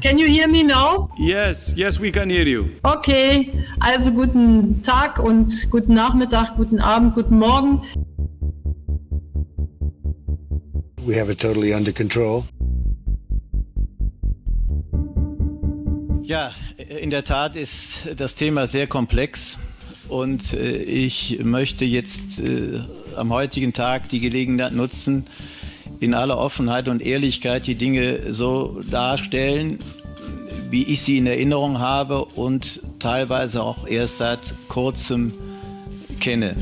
Can you hear me now? Yes, yes, we can hear you. Okay, also guten Tag und guten Nachmittag, guten Abend, guten Morgen. We have it totally under control. Ja, in der Tat ist das Thema sehr komplex und äh, ich möchte jetzt äh, am heutigen Tag die Gelegenheit nutzen, in aller Offenheit und Ehrlichkeit die Dinge so darstellen, wie ich sie in Erinnerung habe und teilweise auch erst seit kurzem kenne.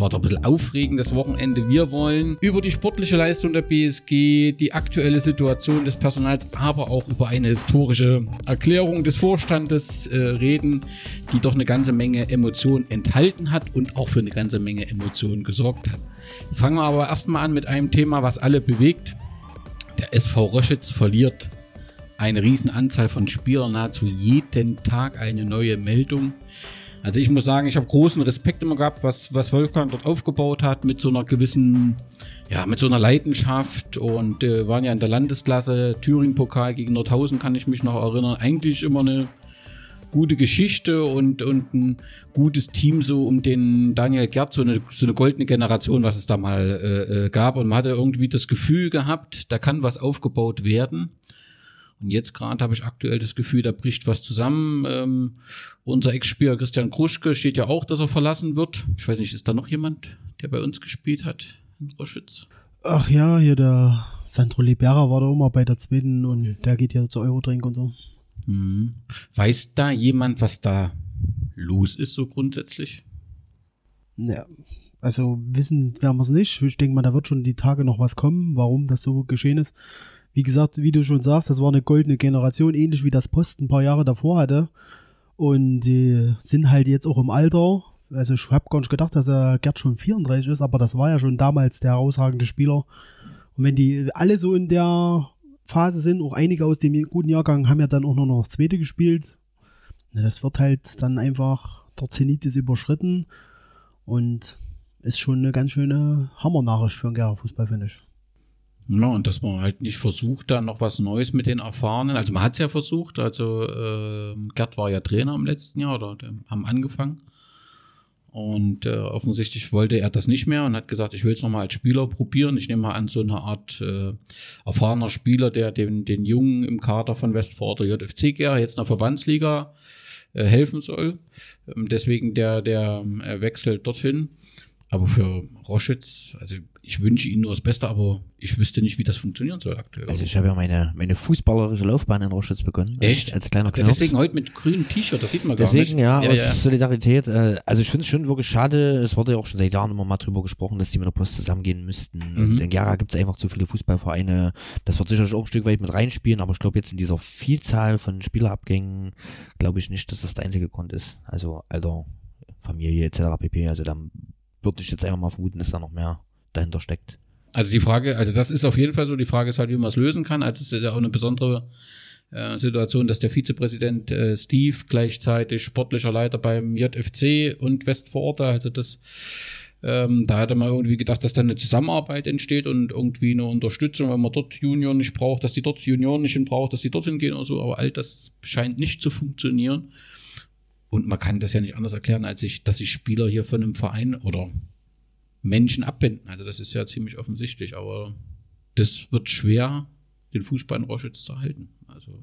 War doch ein bisschen aufregendes Wochenende. Wir wollen über die sportliche Leistung der BSG, die aktuelle Situation des Personals, aber auch über eine historische Erklärung des Vorstandes äh, reden, die doch eine ganze Menge Emotionen enthalten hat und auch für eine ganze Menge Emotionen gesorgt hat. Fangen wir aber erstmal an mit einem Thema, was alle bewegt. Der SV Röschitz verliert eine Riesenanzahl von Spielern, nahezu jeden Tag eine neue Meldung. Also ich muss sagen, ich habe großen Respekt immer gehabt, was, was Wolfgang dort aufgebaut hat mit so einer gewissen, ja, mit so einer Leidenschaft und äh, waren ja in der Landesklasse, Thüringen-Pokal gegen Nordhausen, kann ich mich noch erinnern. Eigentlich immer eine gute Geschichte und, und ein gutes Team so um den Daniel Gerd, so eine, so eine goldene Generation, was es da mal äh, äh gab. Und man hatte irgendwie das Gefühl gehabt, da kann was aufgebaut werden. Und jetzt gerade habe ich aktuell das Gefühl, da bricht was zusammen. Ähm, unser Ex-Spieler Christian Kruschke steht ja auch, dass er verlassen wird. Ich weiß nicht, ist da noch jemand, der bei uns gespielt hat in Roschütz? Ach ja, hier der Sandro Libera war da immer bei der zweiten und der geht ja zu Eurodrink und so. Mhm. Weiß da jemand, was da los ist, so grundsätzlich? Ja, also wissen werden wir es nicht. Ich denke mal, da wird schon die Tage noch was kommen, warum das so geschehen ist wie gesagt, wie du schon sagst, das war eine goldene Generation, ähnlich wie das Post ein paar Jahre davor hatte. Und die sind halt jetzt auch im Alter. Also ich habe gar nicht gedacht, dass er Gerd schon 34 ist, aber das war ja schon damals der herausragende Spieler. Und wenn die alle so in der Phase sind, auch einige aus dem guten Jahrgang haben ja dann auch nur noch Zweite gespielt. Das wird halt dann einfach, der Zenit ist überschritten und ist schon eine ganz schöne Hammernachricht für einen Gera Fußball, finde ich. Ja, und dass man halt nicht versucht, da noch was Neues mit den Erfahrenen. Also man hat es ja versucht, also äh, Gerd war ja Trainer im letzten Jahr oder haben angefangen. Und äh, offensichtlich wollte er das nicht mehr und hat gesagt, ich will es nochmal als Spieler probieren. Ich nehme mal an, so eine Art äh, erfahrener Spieler, der den, den Jungen im Kader von Westford JFC Gera jetzt in der Verbandsliga äh, helfen soll. Ähm, deswegen der, der äh, wechselt dorthin. Aber für Roschitz, also ich wünsche Ihnen nur das Beste, aber ich wüsste nicht, wie das funktionieren soll aktuell. Also ich habe ja meine, meine fußballerische Laufbahn in Roschitz begonnen. Echt? Als kleiner Knopf. Deswegen heute mit grünem T-Shirt, das sieht man Deswegen, gar nicht. Deswegen, ja, ja, aus Solidarität. Äh, also ich finde es schon wirklich schade, es wurde ja auch schon seit Jahren immer mal drüber gesprochen, dass die mit der Post zusammengehen müssten. Mhm. Und in Gera gibt es einfach zu viele Fußballvereine. Das wird sicherlich auch ein Stück weit mit reinspielen, aber ich glaube jetzt in dieser Vielzahl von Spielerabgängen glaube ich nicht, dass das der einzige Grund ist. Also Alter, Familie etc. pp. Also dann würde ich jetzt einfach mal vermuten, dass da noch mehr dahinter steckt. Also die Frage, also das ist auf jeden Fall so, die Frage ist halt, wie man es lösen kann. Also es ist ja auch eine besondere äh, Situation, dass der Vizepräsident äh, Steve gleichzeitig sportlicher Leiter beim JFC und Westvororte, also das ähm, da hat er mal irgendwie gedacht, dass da eine Zusammenarbeit entsteht und irgendwie eine Unterstützung, wenn man dort Junior nicht braucht, dass die dort Junioren nicht braucht, dass die dorthin gehen oder so. Aber all das scheint nicht zu funktionieren. Und man kann das ja nicht anders erklären, als ich, dass sich Spieler hier von einem Verein oder Menschen abwenden. Also das ist ja ziemlich offensichtlich, aber das wird schwer, den Fußball in Roschitz zu halten. Also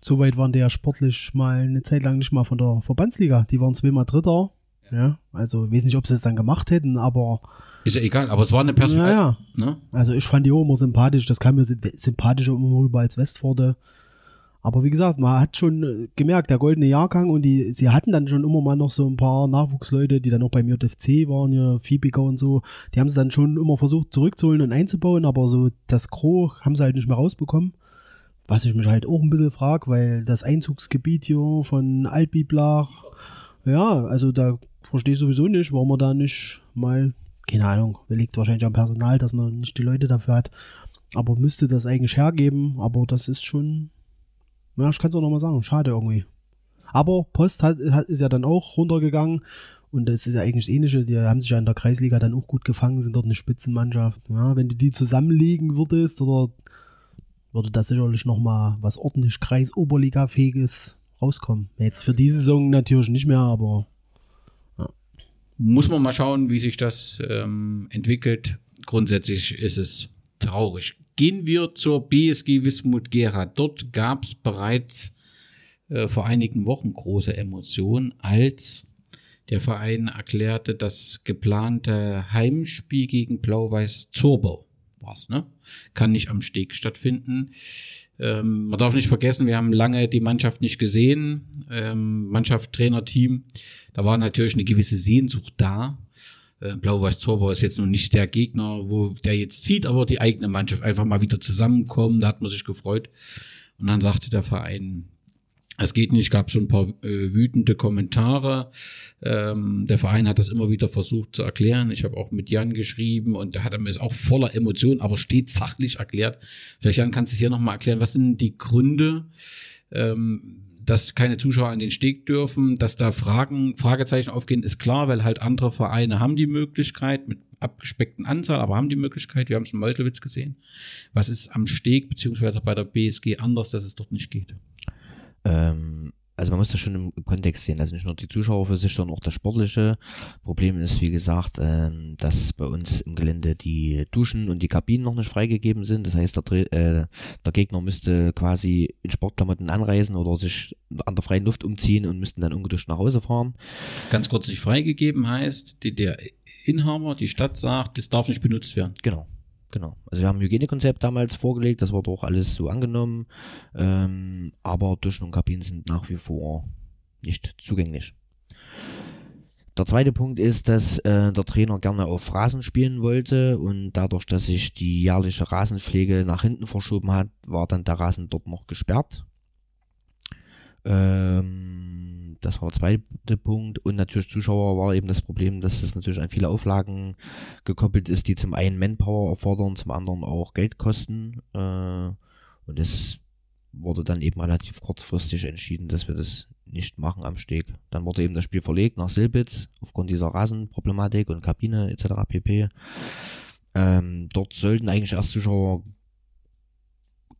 Soweit waren die ja sportlich mal eine Zeit lang nicht mal von der Verbandsliga. Die waren zweimal Dritter. Ja. ja also ich weiß nicht, ob sie es dann gemacht hätten, aber. Ist ja egal, aber es war eine Perspektive. Ja, ne? Also ich fand die auch immer sympathisch. Das kam mir sympathischer immer rüber als Westforde. Aber wie gesagt, man hat schon äh, gemerkt, der goldene Jahrgang und die, sie hatten dann schon immer mal noch so ein paar Nachwuchsleute, die dann auch beim JFC waren, ja, Fiebiger und so, die haben sie dann schon immer versucht zurückzuholen und einzubauen, aber so das Gros haben sie halt nicht mehr rausbekommen. Was ich mich halt auch ein bisschen frage, weil das Einzugsgebiet hier von Altbiblach, ja, also da verstehe ich sowieso nicht, warum man da nicht mal, keine Ahnung, liegt wahrscheinlich am Personal, dass man nicht die Leute dafür hat, aber müsste das eigentlich hergeben, aber das ist schon, ja, ich kann es auch nochmal sagen, schade irgendwie. Aber Post hat, hat, ist ja dann auch runtergegangen und das ist ja eigentlich das Ähnliche. Die haben sich ja in der Kreisliga dann auch gut gefangen, sind dort eine Spitzenmannschaft. Ja, wenn du die zusammenlegen würdest, oder würde da sicherlich nochmal was ordentlich Kreis-Oberliga-fähiges rauskommen. Jetzt für diese Saison natürlich nicht mehr, aber. Ja. Muss man mal schauen, wie sich das ähm, entwickelt. Grundsätzlich ist es traurig. Gehen wir zur BSG Wismut Gera. Dort gab es bereits äh, vor einigen Wochen große Emotionen, als der Verein erklärte, das geplante Heimspiel gegen Blau-Weiß Zorbau war's, ne? Kann nicht am Steg stattfinden. Ähm, man darf nicht vergessen, wir haben lange die Mannschaft nicht gesehen. Ähm, Mannschaft, Trainer, Team. Da war natürlich eine gewisse Sehnsucht da. Äh, Blau-Weiß Zorbau ist jetzt noch nicht der Gegner, wo der jetzt zieht, aber die eigene Mannschaft einfach mal wieder zusammenkommen. Da hat man sich gefreut. Und dann sagte der Verein, es geht nicht, gab schon ein paar äh, wütende Kommentare. Ähm, der Verein hat das immer wieder versucht zu erklären. Ich habe auch mit Jan geschrieben und der hat mir es auch voller Emotionen, aber steht sachlich erklärt. Vielleicht Jan, kannst du es hier nochmal erklären, was sind die Gründe, ähm, dass keine Zuschauer an den Steg dürfen, dass da Fragen, Fragezeichen aufgehen, ist klar, weil halt andere Vereine haben die Möglichkeit mit abgespeckten Anzahl, aber haben die Möglichkeit. Wir haben es in Meuselwitz gesehen. Was ist am Steg beziehungsweise bei der BSG anders, dass es dort nicht geht? Ähm, also man muss das schon im Kontext sehen. Also nicht nur die Zuschauer für sich, sondern auch das sportliche Problem ist, wie gesagt, ähm, dass bei uns im Gelände die Duschen und die Kabinen noch nicht freigegeben sind. Das heißt, der, äh, der Gegner müsste quasi in Sportklamotten anreisen oder sich an der freien Luft umziehen und müssten dann ungeduscht nach Hause fahren. Ganz kurz nicht freigegeben heißt, die, der Inhaber, die Stadt sagt, das darf nicht benutzt werden. Genau. Genau. Also wir haben ein Hygienekonzept damals vorgelegt, das wurde auch alles so angenommen, ähm, aber Duschen und Kabinen sind nach wie vor nicht zugänglich. Der zweite Punkt ist, dass äh, der Trainer gerne auf Rasen spielen wollte und dadurch, dass sich die jährliche Rasenpflege nach hinten verschoben hat, war dann der Rasen dort noch gesperrt. Ähm, das war der zweite Punkt. Und natürlich Zuschauer war eben das Problem, dass es natürlich an viele Auflagen gekoppelt ist, die zum einen Manpower erfordern, zum anderen auch Geld kosten. Äh, und es wurde dann eben relativ kurzfristig entschieden, dass wir das nicht machen am Steg. Dann wurde eben das Spiel verlegt nach Silbitz aufgrund dieser Rasenproblematik und Kabine etc. pp. Ähm, dort sollten eigentlich erst Zuschauer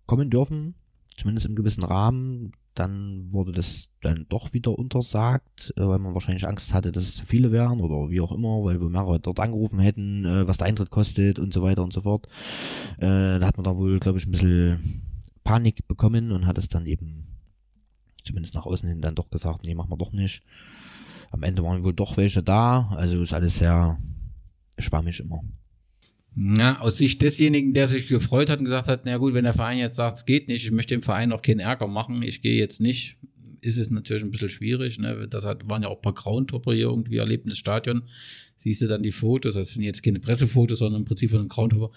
kommen dürfen, zumindest im gewissen Rahmen. Dann wurde das dann doch wieder untersagt, äh, weil man wahrscheinlich Angst hatte, dass es zu viele wären oder wie auch immer, weil wir mehrere dort angerufen hätten, äh, was der Eintritt kostet und so weiter und so fort. Äh, da hat man da wohl, glaube ich, ein bisschen Panik bekommen und hat es dann eben zumindest nach außen hin dann doch gesagt, nee, machen wir doch nicht. Am Ende waren wohl doch welche da, also ist alles sehr schwammig immer. Ja, aus Sicht desjenigen, der sich gefreut hat und gesagt hat, na gut, wenn der Verein jetzt sagt, es geht nicht, ich möchte dem Verein auch keinen Ärger machen, ich gehe jetzt nicht, ist es natürlich ein bisschen schwierig. Ne? Das hat, waren ja auch ein paar Groundhopper hier irgendwie erlebt das Stadion. Siehst du dann die Fotos, das sind jetzt keine Pressefotos, sondern im Prinzip von einem Groundhopper.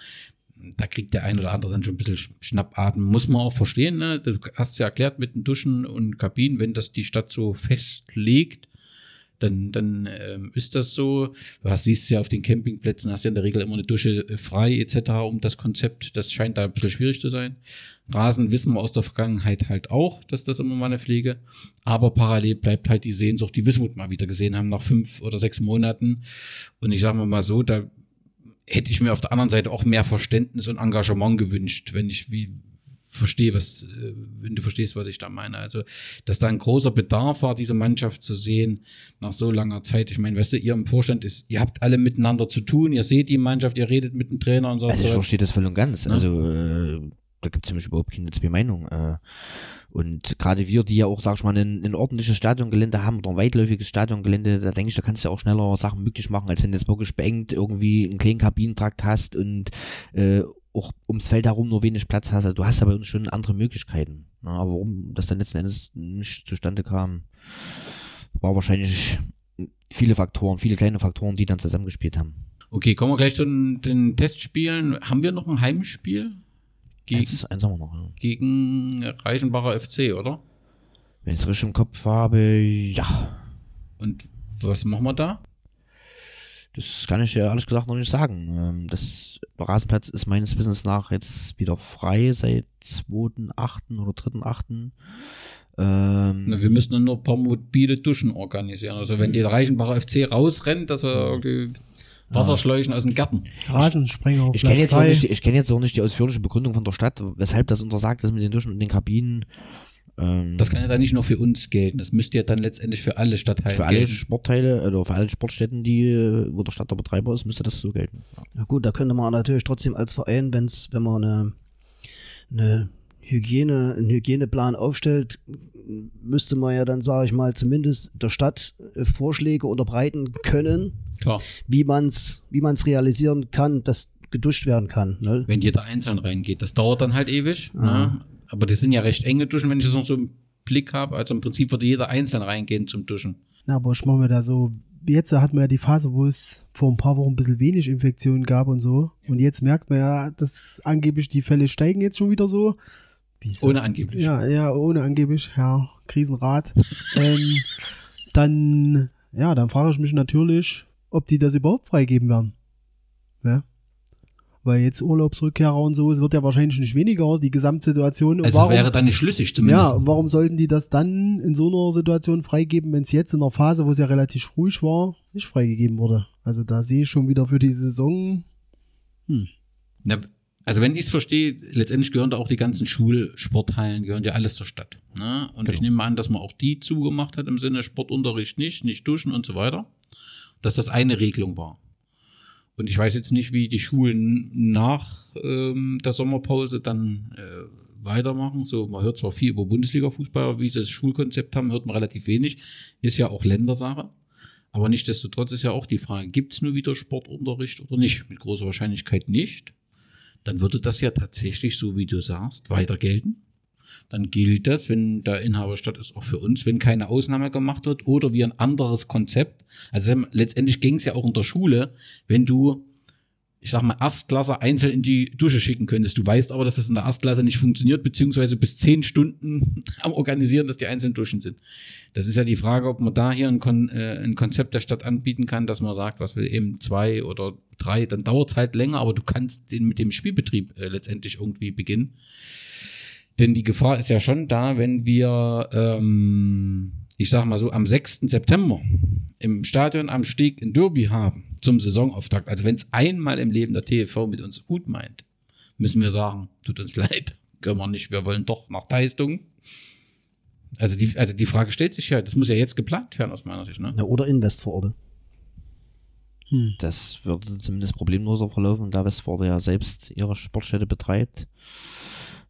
Da kriegt der ein oder andere dann schon ein bisschen Schnappatmen. Muss man auch verstehen, ne? Du hast ja erklärt mit den Duschen und Kabinen, wenn das die Stadt so festlegt, dann, dann ähm, ist das so. Du siehst ja auf den Campingplätzen, hast ja in der Regel immer eine Dusche äh, frei etc. um das Konzept. Das scheint da ein bisschen schwierig zu sein. Rasen wissen wir aus der Vergangenheit halt auch, dass das immer mal eine Pflege. Aber parallel bleibt halt die Sehnsucht, die Wismut mal wieder gesehen haben nach fünf oder sechs Monaten. Und ich sage mal so, da hätte ich mir auf der anderen Seite auch mehr Verständnis und Engagement gewünscht, wenn ich wie verstehe, was, äh, wenn du verstehst, was ich da meine. Also, dass da ein großer Bedarf war, diese Mannschaft zu sehen nach so langer Zeit. Ich meine, weißt du, ihr im Vorstand ist, ihr habt alle miteinander zu tun, ihr seht die Mannschaft, ihr redet mit dem Trainer und so. Also ich verstehe das voll und ganz. Ja? Also äh, da gibt es nämlich überhaupt keine zwei Meinungen. Äh, und gerade wir, die ja auch, sag ich mal, ein, ein ordentliches Stadiongelände haben oder ein weitläufiges Stadiongelände, da denke ich, da kannst du ja auch schneller Sachen möglich machen, als wenn du jetzt wirklich beengt irgendwie einen kleinen Kabinentrakt hast und äh, auch ums Feld herum nur wenig Platz hast. Also du hast ja uns schon andere Möglichkeiten. Ne? Aber warum das dann letzten Endes nicht zustande kam, war wahrscheinlich viele Faktoren, viele kleine Faktoren, die dann zusammengespielt haben. Okay, kommen wir gleich zu den, den Testspielen. Haben wir noch ein Heimspiel? Gegen, eins, eins haben wir noch. Ja. Gegen Reichenbacher FC, oder? Wenn ich es richtig im Kopf habe, ja. Und was machen wir da? Das kann ich ja ehrlich gesagt noch nicht sagen. Ähm, das Rasenplatz ist meines Wissens nach jetzt wieder frei seit 2.8. oder 3.8. Ähm, Na, wir müssen dann nur ein paar mobile Duschen organisieren. Also wenn die Reichenbacher FC rausrennt, dass wir irgendwie Wasserschläuchen aus dem Garten. Rasensprenger auf ich kenne jetzt, auch drei. nicht, ich kenn jetzt auch nicht die ausführliche Begründung von der Stadt, weshalb das untersagt ist mit den Duschen und den Kabinen. Ähm, Das kann ja dann nicht nur für uns gelten. Das müsste ja dann letztendlich für alle Stadtteile für alle gelten. Sportteile oder für alle Sportstätten, die, wo der Stadt der Betreiber ist, müsste das so gelten. Ja. Gut, da könnte man natürlich trotzdem als Verein, wenn's, wenn man eine, eine Hygiene, einen Hygieneplan aufstellt, müsste man ja dann, sage ich mal, zumindest der Stadt äh, Vorschläge unterbreiten können, Klar. wie man's, wie man's realisieren kann, dass geduscht werden kann. Ne? Wenn jeder einzeln reingeht. Das dauert dann halt ewig. Ne? Aber das sind ja recht enge Duschen, wenn ich das noch so im Blick habe. Also im Prinzip würde jeder einzeln reingehen zum Duschen. Na, aber ich mache mir da so, jetzt hat man ja die Phase, wo es vor ein paar Wochen ein bisschen wenig Infektionen gab und so. Und jetzt merkt man ja, dass angeblich die Fälle steigen jetzt schon wieder so. Wie so- Ohne angeblich. Ja, ja, ohne angeblich, ja, Krisenrat. ähm, dann, ja, dann frage ich mich natürlich, ob die das überhaupt freigeben werden. Ja. Weil jetzt Urlaubsrückkehrer und so, es wird ja wahrscheinlich nicht weniger, die Gesamtsituation. Also es wäre dann nicht schlüssig zumindest. ja, und warum sollten die das dann in so einer Situation freigeben, wenn es jetzt in einer Phase, wo es ja relativ ruhig war, nicht freigegeben wurde? Also da sehe ich schon wieder für die Saison. Na, also wenn ich es verstehe, letztendlich gehören da auch die ganzen Schulsporthallen, gehören ja alles zur Stadt. Ne? Und ich nehme an, dass man auch die zugemacht hat im Sinne Sportunterricht nicht, nicht duschen und so weiter. Dass das eine Regelung war. Und ich weiß jetzt nicht, wie die Schulen nach ähm, der Sommerpause dann äh, weitermachen. So, man hört zwar viel über Bundesliga-Fußball, wie sie das Schulkonzept haben, hört man relativ wenig. Ist ja auch Ländersache. Aber nichtsdestotrotz ist ja auch die Frage, gibt es nur wieder Sportunterricht oder nicht? Mit großer Wahrscheinlichkeit nicht. Dann würde das ja tatsächlich, so wie du sagst, weiter gelten. Dann gilt das, wenn der Inhaber Stadt ist, auch für uns, wenn keine Ausnahme gemacht wird oder wie ein anderes Konzept. Also letztendlich ging es ja auch in der Schule, wenn du, ich sag mal, Erstklasse einzeln in die Dusche schicken könntest. Du weißt aber, dass das in der Erstklasse nicht funktioniert, beziehungsweise bis zehn Stunden am Organisieren, dass die einzelnen Duschen sind. Das ist ja die Frage, ob man da hier ein, Kon äh, ein Konzept der Stadt anbieten kann, dass man sagt, was will eben zwei oder drei, dann dauert es halt länger, aber du kannst den mit dem Spielbetrieb äh, letztendlich irgendwie beginnen. Denn die Gefahr ist ja schon da, wenn wir, ähm, ich sag mal so, am 6. September im Stadion am Steg in Derby haben zum Saisonauftakt. Also wenn es einmal im Leben der TV mit uns gut meint, müssen wir sagen, tut uns leid, können wir nicht, wir wollen doch nach Leistung. Also die, also die Frage stellt sich ja, das muss ja jetzt geplant werden aus meiner Sicht. Ne? Ja, oder Invest vor Ort. Das würde zumindest problemloser verlaufen, da Westforde ja selbst ihre Sportstätte betreibt.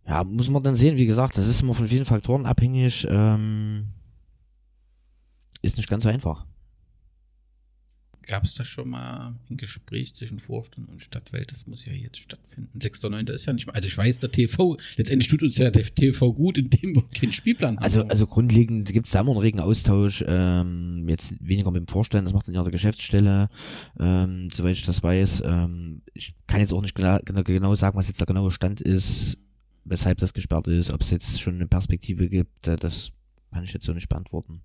Ja, muss man dann sehen, wie gesagt, das ist immer von vielen Faktoren abhängig. Ähm, ist nicht ganz so einfach. Gab es da schon mal ein Gespräch zwischen Vorstand und Stadtwelt? Das muss ja jetzt stattfinden. 6.9. ist ja nicht mal. Also ich weiß, der TV, letztendlich tut uns ja der TV gut, indem wir keinen Spielplan haben. Also, also grundlegend gibt es da immer einen regen Austausch, ähm, jetzt weniger mit dem Vorstand, das macht dann ja der Geschäftsstelle, ähm, soweit ich das weiß. Ähm, ich kann jetzt auch nicht genau, genau- genau sagen, was jetzt der genaue Stand ist, weshalb das gesperrt ist, ob es jetzt schon eine Perspektive gibt, äh, das kann ich jetzt so nicht beantworten.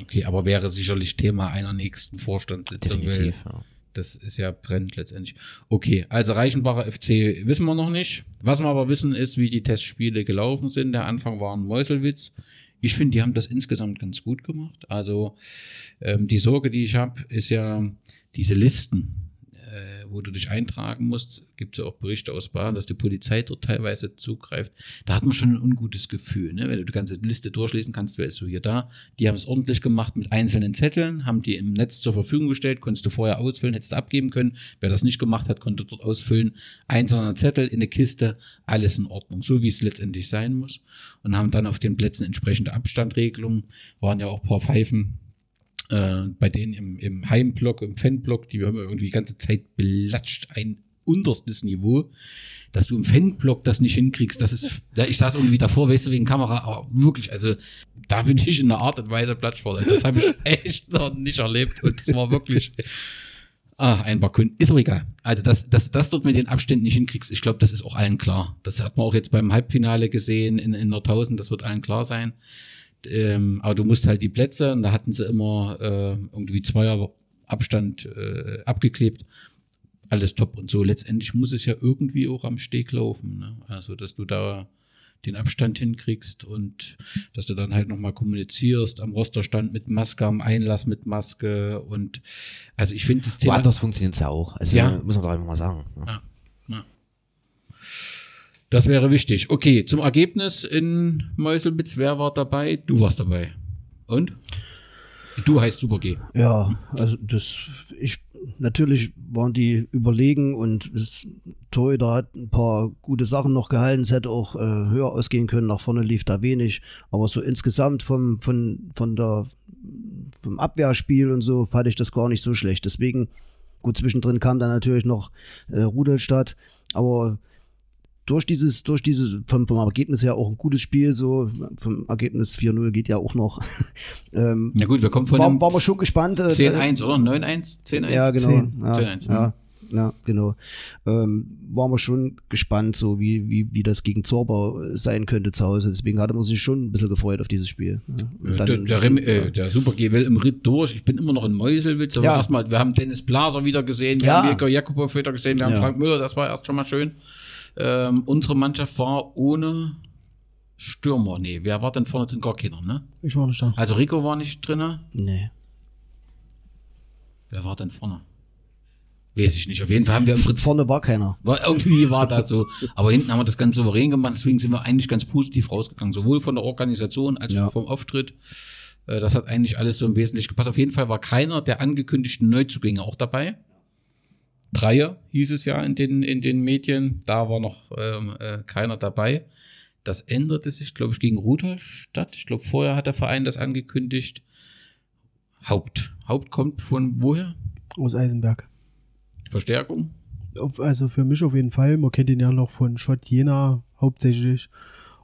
Okay, aber wäre sicherlich Thema einer nächsten Vorstandssitzung, Definitiv, ja. das ist ja brennt letztendlich. Okay, also Reichenbacher FC wissen wir noch nicht. Was wir aber wissen ist, wie die Testspiele gelaufen sind. Der Anfang war ein Meuselwitz. Ich finde, die haben das insgesamt ganz gut gemacht. Also ähm, die Sorge, die ich habe, ist ja diese Listen, wo du dich eintragen musst. Gibt es ja auch Berichte aus Bayern, dass die Polizei dort teilweise zugreift. Da hat man schon ein ungutes Gefühl, ne? wenn du die ganze Liste durchlesen kannst, wer ist so hier da. Die haben es ordentlich gemacht mit einzelnen Zetteln, haben die im Netz zur Verfügung gestellt, konntest du vorher ausfüllen, hättest du abgeben können. Wer das nicht gemacht hat, konnte dort ausfüllen. Einzelner Zettel in eine Kiste, alles in Ordnung, so wie es letztendlich sein muss. Und haben dann auf den Plätzen entsprechende Abstandregelungen, waren ja auch ein paar Pfeifen äh, bei denen im, im Heimblock, im Fanblock, die haben wir irgendwie die ganze Zeit belatscht, ein unterstes Niveau, dass du im Fanblock das nicht hinkriegst, das ist, ich saß irgendwie davor, weißt du, wegen Kamera, aber wirklich, also da bin ich in einer Art und Weise platsch worden. Das habe ich echt noch nicht erlebt und es war wirklich, ah, ein paar Kunden, ist auch egal. Also, dass, dass, dass dort mit den Abständen nicht hinkriegst, ich glaube, das ist auch allen klar. Das hat man auch jetzt beim Halbfinale gesehen in, in der 1000, das wird allen klar sein. Ähm, aber du musst halt die Plätze, und da hatten sie immer äh, irgendwie Zweier Abstand äh, abgeklebt. Alles top. Und so letztendlich muss es ja irgendwie auch am Steg laufen. Ne? Also, dass du da den Abstand hinkriegst und dass du dann halt nochmal kommunizierst am Rosterstand mit Maske, am Einlass mit Maske und also ich finde das Thema. Woanders funktioniert es ja auch. Also Ja. muss man doch einfach mal sagen. ne? Ja, ja. Das wäre wichtig. Okay, zum Ergebnis in Meuselwitz, wer war dabei? Du warst dabei. Und? Du heißt Super G. Ja, also das, ich, natürlich waren die überlegen und das Torhüter hat ein paar gute Sachen noch gehalten. Es hätte auch äh, höher ausgehen können. Nach vorne lief da wenig. Aber so insgesamt vom, von, von der, vom Abwehrspiel und so fand ich das gar nicht so schlecht. Deswegen, gut, zwischendrin kam dann natürlich noch äh, Rudelstadt. Aber durch dieses, durch dieses, vom, vom Ergebnis her auch ein gutes Spiel, so vom Ergebnis 4-0 geht ja auch noch. ähm, Na gut, wir kommen von war, einem waren wir schon gespannt. äh, 10-1 oder 9-1? 10-1? ja, genau. 10. Ja, 10-1, ja, ja, genau. Ähm, waren wir schon gespannt, so wie, wie, wie das gegen Zorbau sein könnte zu Hause. Deswegen hatte man sich schon ein bisschen gefreut auf dieses Spiel. Ja. Äh, dann- der, der, Rem, äh, der Super G will im Ritt durch. Ich bin immer noch in Meuselwitz. Aber Ja. erstmal, wir haben Dennis Blaser wieder gesehen, wir Ja. haben Mirko Jakubow wieder gesehen, wir haben Ja. Frank Müller, das war erst schon mal schön. Ähm, unsere Mannschaft war ohne Stürmer. Nee, wer war denn vorne drin? Gar keiner, ne? Ich war nicht da. Also Rico war nicht drinne. nee. Wer war denn vorne? Weiß ich nicht. Auf jeden Fall haben wir im Prinzip Vorne war keiner. War, irgendwie war das so. Aber hinten haben wir das ganz souverän gemacht, deswegen sind wir eigentlich ganz positiv rausgegangen. Sowohl von der Organisation als Ja. auch vom Auftritt. Äh, Das hat eigentlich alles so im Wesentlichen gepasst. Auf jeden Fall war keiner der angekündigten Neuzugänge auch dabei. Dreier hieß es ja in den, in den Medien. Da war noch ähm, äh, keiner dabei. Das änderte sich, glaube ich, gegen Rudolstadt. Ich glaube, vorher hat der Verein das angekündigt. Haupt. Haupt kommt von woher? Aus Eisenberg. Verstärkung? Also für mich auf jeden Fall. Man kennt ihn ja noch von Schott Jena hauptsächlich.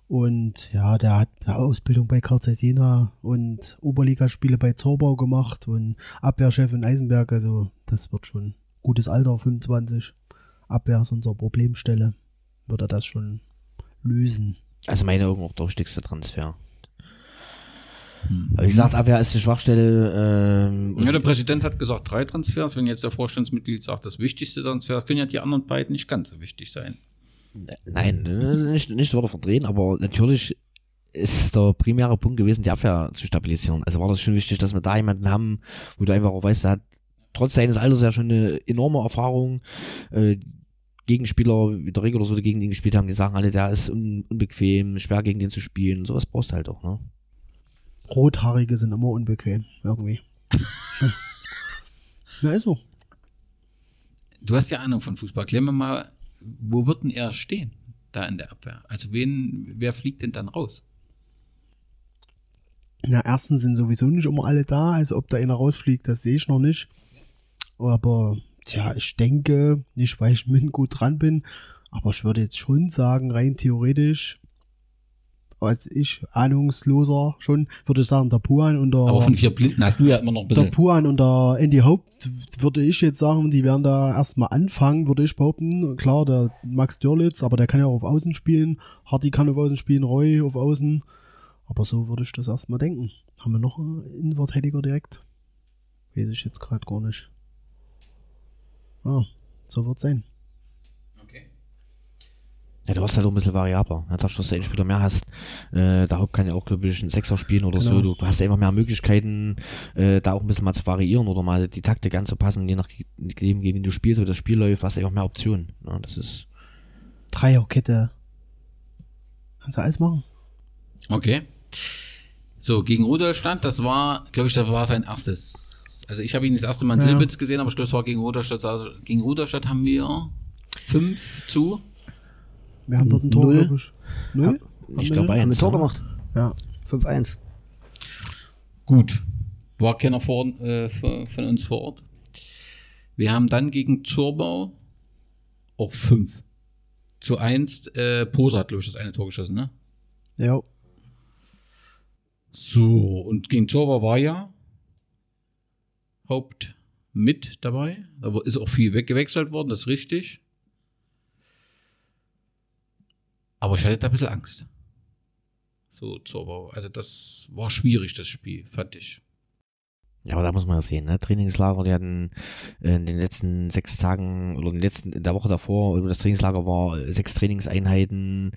Und ja, der hat eine Ausbildung bei Karl Zeiss Jena und Oberligaspiele bei Zorbau gemacht und Abwehrchef in Eisenberg. Also das wird schon gutes Alter, 25. Abwehr ist unsere Problemstelle. Wird er das schon lösen. Also meine Augen auch der wichtigste Aber wie gesagt, Abwehr ist die Schwachstelle. Ähm, Ja, der Präsident hat gesagt, drei Transfers. Wenn jetzt der Vorstandsmitglied sagt, das wichtigste Transfer, können ja die anderen beiden nicht ganz so wichtig sein. Nein, äh, nicht, nicht Wörter verdrehen, aber natürlich ist der primäre Punkt gewesen, die Abwehr zu stabilisieren. Also war das schon wichtig, dass wir da jemanden haben, wo du einfach auch weißt, der hat trotz seines Alters ja schon eine enorme Erfahrung. Äh, Gegenspieler, wie der Rick oder so, die gegen ihn gespielt haben, die sagen alle, der ist un unbequem, schwer gegen den zu spielen. Sowas brauchst du halt auch, ne? Rothaarige sind immer unbequem, irgendwie. ja, ist so. Du hast ja Ahnung von Fußball. Klär mir mal, wo wird denn er stehen, da in der Abwehr? Also wen, wer fliegt denn dann raus? Na, erstens sind sowieso nicht immer alle da, also ob da einer rausfliegt, das sehe ich noch nicht. Aber, tja, ich denke, nicht weil ich mit gut dran bin, aber ich würde jetzt schon sagen, rein theoretisch, als ich ahnungsloser schon, würde ich sagen, der Puan und der, Aber von vier Blinden hast du ja immer noch ein der bisschen. Puan und der Andy Haupt, würde ich jetzt sagen, die werden da erstmal anfangen, würde ich behaupten. Klar, der Max Dörlitz, aber der kann ja auch auf Außen spielen. Hardy kann auf Außen spielen, Roy auf Außen. Aber so würde ich das erstmal denken. Haben wir noch einen Innenverteidiger direkt? Weiß ich jetzt gerade gar nicht. Ja, so wird sein. Okay. Ja, du hast halt auch ein bisschen variabler. Ja, dadurch, dass du einen Spieler mehr hast, äh, Haupt kann ja auch, glaube ich, einen Sechser spielen oder so. Genau. Du, du hast ja immer mehr Möglichkeiten, äh, da auch ein bisschen mal zu variieren oder mal die Taktik anzupassen, je nachdem, gegen wen du spielst oder das Spiel läuft, hast du einfach mehr Optionen. Ja, das ist, Dreierkette. Kannst du alles machen? Okay. So, gegen Rudolstadt, das war, glaube ich, das war sein erstes. Also ich habe ihn das erste Mal in Ja. Silbitz gesehen, aber ich glaube, es war gegen Rudolstadt. Also gegen Rudolstadt haben wir fünf zu. Wir haben dort ein Tor, Null. glaube ich. Null? ich wir glaube? Haben eins. Tor gemacht. Ja. 5-1. Gut. War keiner vor, äh, von von uns vor Ort. Wir haben dann gegen Zurbau auch fünf. Zu eins, äh, Posa hat, glaube ich, das eine Tor geschossen, ne? Ja. So, und gegen Zurbau war ja Haupt mit dabei. Da ist auch viel weggewechselt worden, das ist richtig. Aber ich hatte da ein bisschen Angst. So. Also das war schwierig, das Spiel, fand ich. Ja, aber da muss man ja sehen, ne? Trainingslager, die hatten äh, in den letzten sechs Tagen oder in, den letzten, in der Woche davor, das Trainingslager war äh, sechs Trainingseinheiten.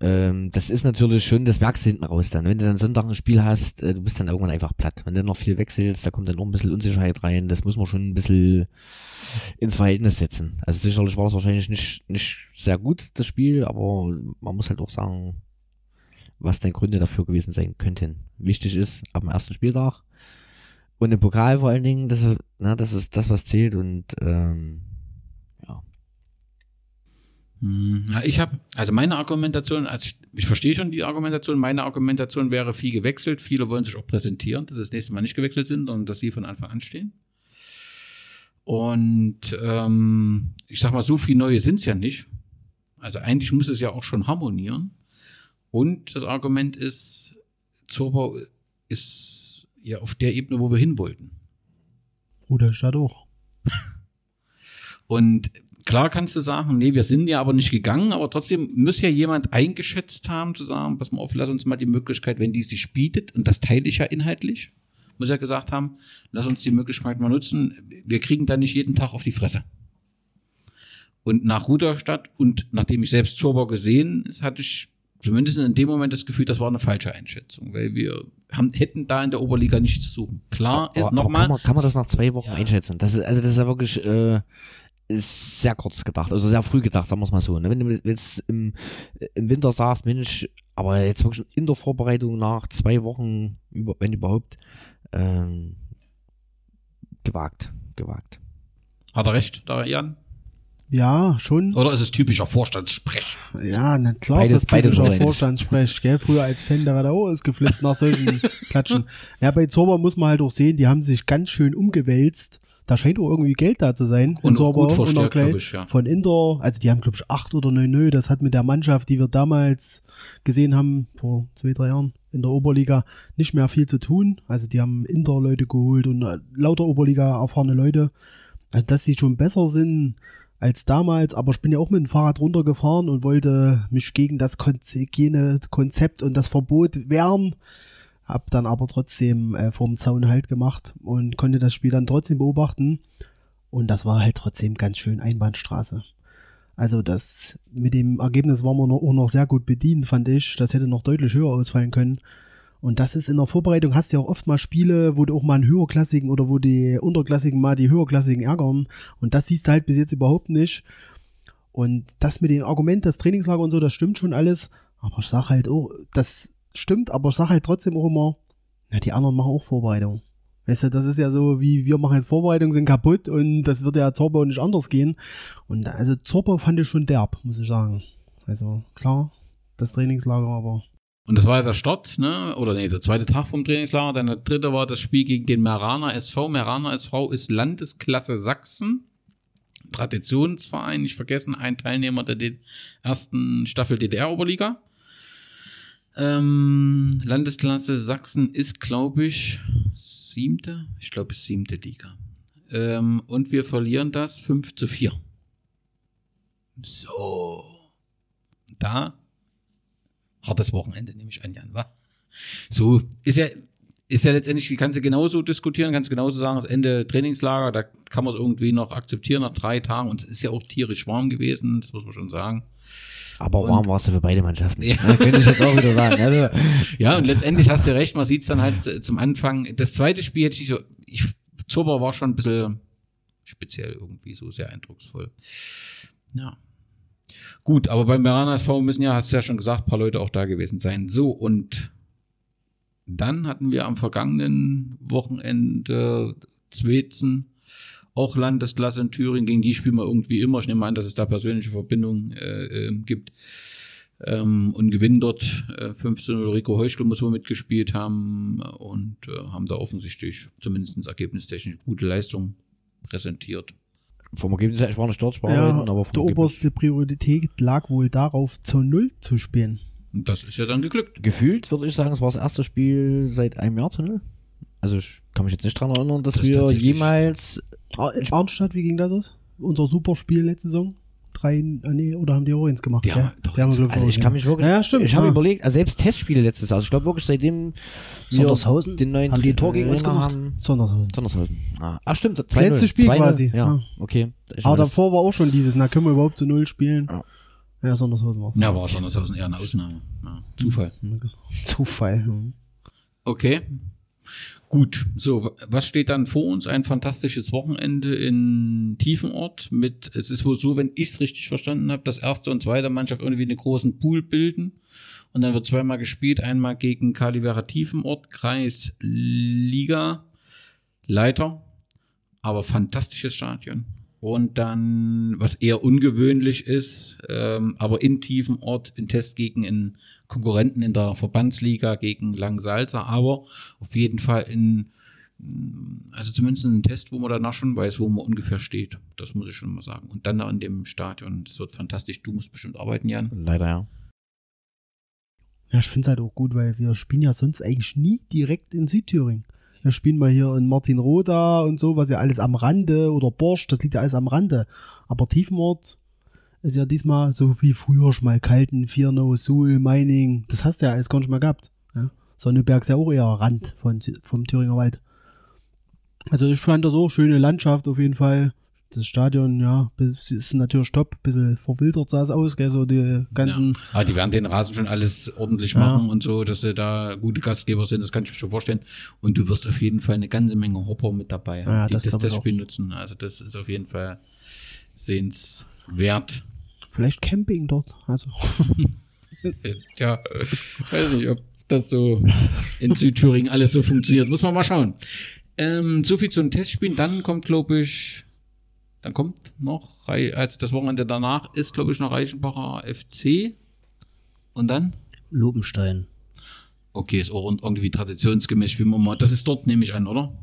Ähm, das ist natürlich schon, das merkst du hinten raus dann. Wenn du dann Sonntag ein Spiel hast, äh, du bist dann irgendwann einfach platt. Wenn du noch viel wechselst, da kommt dann noch ein bisschen Unsicherheit rein. Das muss man schon ein bisschen ins Verhältnis setzen. Also sicherlich war das wahrscheinlich nicht, nicht sehr gut, das Spiel, aber man muss halt auch sagen, was denn Gründe dafür gewesen sein könnten. Wichtig ist, am ersten Spieltag und im Pokal vor allen Dingen, das, na, das ist das, was zählt und ähm, ja. Hm, ja, ich habe, also meine Argumentation, also ich, ich verstehe schon die Argumentation, meine Argumentation wäre viel gewechselt. Viele wollen sich auch präsentieren, dass sie das nächste Mal nicht gewechselt sind und dass sie von Anfang an stehen. Und ähm, ich sag mal, so viel Neue sind's ja nicht. Also eigentlich muss es ja auch schon harmonieren. Und das Argument ist, Zorbau ist ja auf der Ebene, wo wir hin wollten. Oder Stadt auch. Und klar kannst du sagen, nee, wir sind ja aber nicht gegangen, aber trotzdem muss ja jemand eingeschätzt haben, zu sagen, pass mal auf, lass uns mal die Möglichkeit, wenn die sich bietet, und das teile ich ja inhaltlich, muss ja gesagt haben, lass uns die Möglichkeit mal nutzen, wir kriegen da nicht jeden Tag auf die Fresse. Und nach Ruderstadt und nachdem ich selbst Zorbau gesehen, ist, hatte ich zumindest in dem Moment das Gefühl, das war eine falsche Einschätzung, weil wir haben, hätten da in der Oberliga nichts zu suchen. Klar ist Aber- aber nochmal, Kann man, kann man das nach zwei Wochen Ja. einschätzen? Das ist, also das ist ja wirklich äh, ist sehr kurz gedacht, also sehr früh gedacht, sagen wir es mal so. Ne? Wenn du jetzt im, im Winter sagst, Mensch, aber jetzt wirklich in der Vorbereitung nach zwei Wochen, über, wenn überhaupt, ähm, gewagt, gewagt. hat er recht, da Jan? Ja, schon. Oder ist es typischer Vorstandssprech? Ja, na klar Beides- ist das beides typischer. Vorstandssprech, gell? Früher als Fan, da war der auch ausgeflippt nach solchen Klatschen. Ja, bei Zorba muss man halt auch sehen, die haben sich ganz schön umgewälzt. Da scheint auch irgendwie Geld da zu sein. in Und auch Zorba gut verstärkt, auch gleich glaub ich, ja. Von Inter, also die haben, glaube ich, acht oder neun nö. Das hat mit der Mannschaft, die wir damals gesehen haben, vor zwei, drei Jahren in der Oberliga, nicht mehr viel zu tun. Also die haben Inter-Leute geholt und äh, lauter Oberliga erfahrene Leute. Also dass sie schon besser sind als damals, aber ich bin ja auch mit dem Fahrrad runtergefahren und wollte mich gegen das Hygienekonzept und das Verbot wehren. Hab dann aber trotzdem äh, vorm Zaun halt gemacht und konnte das Spiel dann trotzdem beobachten. Und das war halt trotzdem ganz schön Einbahnstraße. Also das mit dem Ergebnis waren wir auch noch sehr gut bedient, fand ich. Das hätte noch deutlich höher ausfallen können. Und das ist in der Vorbereitung, hast du ja auch oft mal Spiele, wo du auch mal einen höherklassigen oder wo die unterklassigen mal die höherklassigen ärgern. Und das siehst du halt bis jetzt überhaupt nicht. Und das mit dem Argument, das Trainingslager und so, das stimmt schon alles. Aber ich sag halt auch, das stimmt, aber ich sag halt trotzdem auch immer, na, die anderen machen auch Vorbereitung. Weißt du, das ist ja so, wie wir machen jetzt Vorbereitung, sind kaputt und das wird ja Zorbau nicht anders gehen. Und also Zorbau fand ich schon derb, muss ich sagen. Also klar, das Trainingslager, aber Und das war ja der Start, ne? Oder nee, der zweite Tag vom Trainingslager. Dann der dritte war das Spiel gegen den Meraner SV. Meraner SV ist Landesklasse Sachsen. Traditionsverein, nicht vergessen, ein Teilnehmer der ersten Staffel DDR-Oberliga. Ähm, Landesklasse Sachsen ist, glaube ich, siebte, ich glaube, siebte Liga. Ähm, und wir verlieren das 5 zu 4. So. Da hartes Wochenende, nehme ich an, Jan, wa? So, ist ja, ist ja letztendlich, kannst du genauso diskutieren, kannst genauso sagen, das Ende Trainingslager, da kann man es irgendwie noch akzeptieren nach drei Tagen und es ist ja auch tierisch warm gewesen, das muss man schon sagen. Aber warm war es ja für beide Mannschaften. Ja. Ja. Könnte ich jetzt auch wieder sagen. Also, Ja, und letztendlich hast du recht, man sieht es dann halt zum Anfang. Das zweite Spiel hätte ich so, ich, Zurber war schon ein bisschen speziell irgendwie, so sehr eindrucksvoll. Ja. Gut, aber beim Meraner SV müssen ja, hast du ja schon gesagt, ein paar Leute auch da gewesen sein. So, und dann hatten wir am vergangenen Wochenende Zwetzen, auch Landesklasse in Thüringen, gegen die spielen wir irgendwie immer. Ich nehme an, dass es da persönliche Verbindungen äh, äh, gibt. Ähm, und gewinnen dort äh, 15 Rico Heuschel muss wohl mitgespielt haben und äh, haben da offensichtlich zumindest ergebnistechnisch gute Leistung präsentiert. Vom Ergebnis her, ich war nicht dort, ich war ja, arbeiten, aber vom die oberste Priorität lag wohl darauf, zu Null zu spielen. Das ist ja dann geglückt. gefühlt würde ich sagen, es war das erste Spiel seit einem Jahr zu null. Also ich kann mich jetzt nicht dran erinnern, dass Das wir jemals Ar- Arnstadt, wie ging das aus? Unser Superspiel letzte Saison? Drei, ah, nee, oder haben die auch eins gemacht? Die ja? haben doch die haben, glaub Also ich kann mich wirklich, Ja, stimmt. ich habe ja. überlegt, also selbst Testspiele letztes Jahr, also ich glaube wirklich seitdem Sondershausen? den neuen Haben die Tor gegen uns gemacht? haben- Sondershausen. Sondershausen. Ah, ach stimmt, 2-0. letzte Spiel 2-0, quasi, Ja, ja. okay. Aber das- davor war auch schon dieses, na, können wir überhaupt zu Null spielen? Ja. Ja, Sondershausen war Ja, war Sondershausen eher eine Ausnahme. Ja, Zufall. Zufall. hm. Okay. Gut, so, was steht dann vor uns? Ein fantastisches Wochenende in Tiefenort mit, es ist wohl so, wenn ich es richtig verstanden habe, dass erste und zweite Mannschaft irgendwie einen großen Pool bilden und dann wird zweimal gespielt, einmal gegen Kalivera Tiefenort, Kreisliga, Leiter, aber fantastisches Stadion. Und dann, was eher ungewöhnlich ist, ähm, aber in Tiefenort in Test gegen einen Konkurrenten in der Verbandsliga gegen Langsalza, aber auf jeden Fall in, also zumindest ein Test, wo man danach schon weiß, wo man ungefähr steht. Das muss ich schon mal sagen. Und dann in dem Stadion, das wird fantastisch. Du musst bestimmt arbeiten, Jan. Leider ja. Ja, ich finde es halt auch gut, weil wir spielen ja sonst eigentlich nie direkt in Südthüringen. Wir spielen mal hier in Martinroda und so, was ja alles am Rande oder Borsch, das liegt ja alles am Rande. Aber Tiefenort ist ja diesmal so wie früher schon mal Kalten, Firno, Suhl, Meining. Das hast du ja alles gar nicht mehr gehabt. Ja? Sonneberg ist ja auch eher Rand von, vom Thüringer Wald. Also ich fand das auch schöne Landschaft auf jeden Fall. Das Stadion, ja, ist natürlich top. Bisschen verwildert sah es aus, gell, so die ganzen Ja. Aber die werden den Rasen schon alles ordentlich Ja. machen und so, dass sie da gute Gastgeber sind, das kann ich mir schon vorstellen. Und du wirst auf jeden Fall eine ganze Menge Hopper mit dabei haben, Ja, die das das, ich Testspiel nutzen. Also das ist auf jeden Fall sehenswert. Vielleicht Camping dort. Also. Ja, weiß nicht, ob das so in Südthüringen alles so funktioniert. Muss man mal schauen. Ähm, so viel zu den Testspielen. Dann kommt, glaube ich, dann kommt noch, also das Wochenende danach ist, glaube ich, noch Reichenbacher FC. Und dann? Lobenstein. Okay, ist auch irgendwie traditionsgemäß spielen wir mal. Das ist dort, nehme ich an, oder?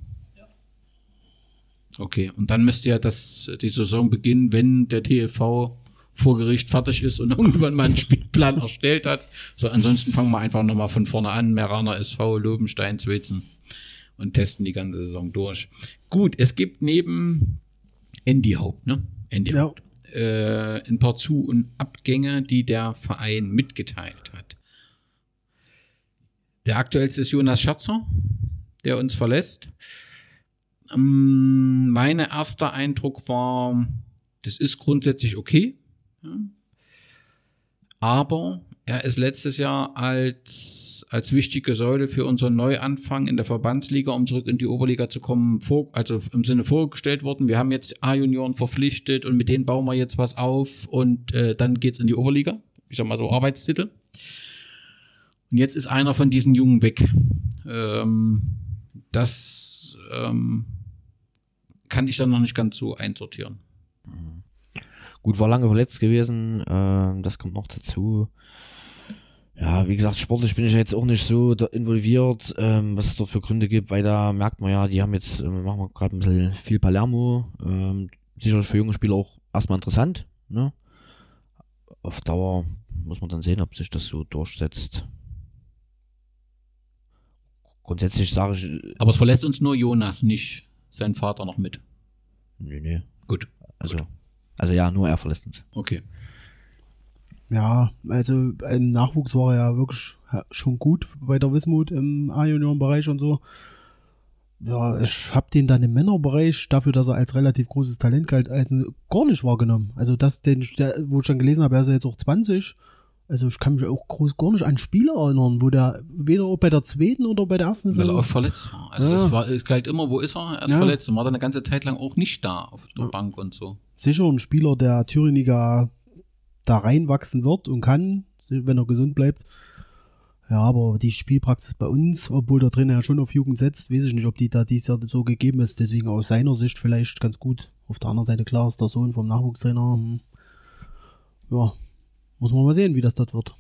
Okay, und dann müsste ja das, die Saison beginnen, wenn der TFV vor Gericht fertig ist und irgendwann mal einen Spielplan erstellt hat. So, ansonsten fangen wir einfach nochmal von vorne an. Meraner SV, Lobenstein, Zwetzen und testen die ganze Saison durch. Gut, es gibt neben Andy Haupt, ne? Andy Ja. Haupt, äh, ein paar Zu- und Abgänge, die der Verein mitgeteilt hat. Der aktuellste ist Jonas Scherzer, der uns verlässt. Ähm, mein erster Eindruck war, das ist grundsätzlich okay. Aber er ist letztes Jahr als, als wichtige Säule für unseren Neuanfang in der Verbandsliga, um zurück in die Oberliga zu kommen, vor, also im Sinne vorgestellt worden. Wir haben jetzt A-Junioren verpflichtet und mit denen bauen wir jetzt was auf und äh, dann geht's in die Oberliga. Ich sag mal so Arbeitstitel. Und jetzt ist einer von diesen Jungen weg. Ähm, das ähm, kann ich dann noch nicht ganz so einsortieren. Gut, war lange verletzt gewesen, ähm, das kommt noch dazu. Ja, wie gesagt, sportlich bin ich jetzt auch nicht so involviert, ähm, was es dort für Gründe gibt, weil da merkt man ja, die haben jetzt, ähm, machen wir gerade ein bisschen viel Palermo, sicherlich für junge Spieler auch erstmal interessant, ne? Auf Dauer muss man dann sehen, ob sich das so durchsetzt. Grundsätzlich sage ich, Aber es verlässt uns nur Jonas, nicht sein Vater noch mit. Nee, nee, Gut, also, also ja, nur er verlässt uns. okay. Ja, also im Nachwuchs war er ja wirklich schon gut bei der Wismut im A-Junioren-Bereich und so. Ja, ich habe den dann im Männerbereich, dafür, dass er als relativ großes Talent galt, also gar nicht wahrgenommen. Also das, den, der, wo ich schon gelesen habe, er ist ja jetzt auch 20. Also ich kann mich auch groß gar nicht an Spiele erinnern, wo der weder bei der zweiten oder bei der ersten Weil er Saison- auch verletzt war. Also Ja. das war, es galt immer, wo ist er? Er ist Ja. verletzt und war dann eine ganze Zeit lang auch nicht da auf der Bank und so. sicher ein Spieler, der Thüringiger da reinwachsen wird und kann, wenn er gesund bleibt. Ja, aber die Spielpraxis bei uns, obwohl der Trainer ja schon auf Jugend setzt, weiß ich nicht, ob die da dieses Jahr so gegeben ist. Deswegen aus seiner Sicht vielleicht ganz gut. Auf der anderen Seite, klar, ist der Sohn vom Nachwuchstrainer. Hm. Ja, muss man mal sehen, wie das dort wird.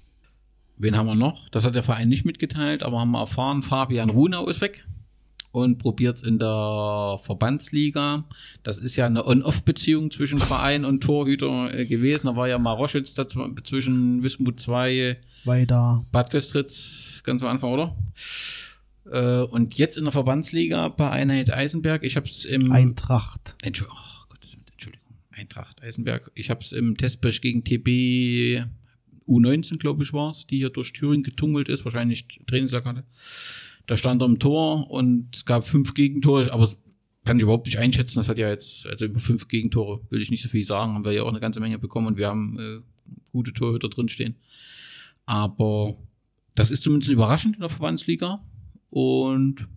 Wen haben wir noch? Das hat der Verein nicht mitgeteilt, aber haben wir erfahren, Fabian Runau ist weg und probiert es in der Verbandsliga. Das ist ja eine On-Off-Beziehung zwischen Verein und Torhüter äh, gewesen. Da war ja Maroschitz zwischen Wismut 2, Weiter. Bad Köstritz ganz am Anfang, oder? Äh, und jetzt in der Verbandsliga bei Einheit Eisenberg. Ich habe es im Eintracht. Entschuldigung, oh, Gottes Willen, Entschuldigung. Eintracht Eisenberg. Ich habe es im Testbericht gegen TB U19, glaube ich, war es, die hier durch Thüringen getummelt ist, wahrscheinlich Trainingslager hatte. Da stand er im Tor und es gab fünf Gegentore, aber kann ich überhaupt nicht einschätzen. Das hat ja jetzt, also über fünf Gegentore will ich nicht so viel sagen, haben wir ja auch eine ganze Menge bekommen und wir haben äh, gute Torhüter drinstehen. Aber das ist zumindest überraschend in der Verbandsliga und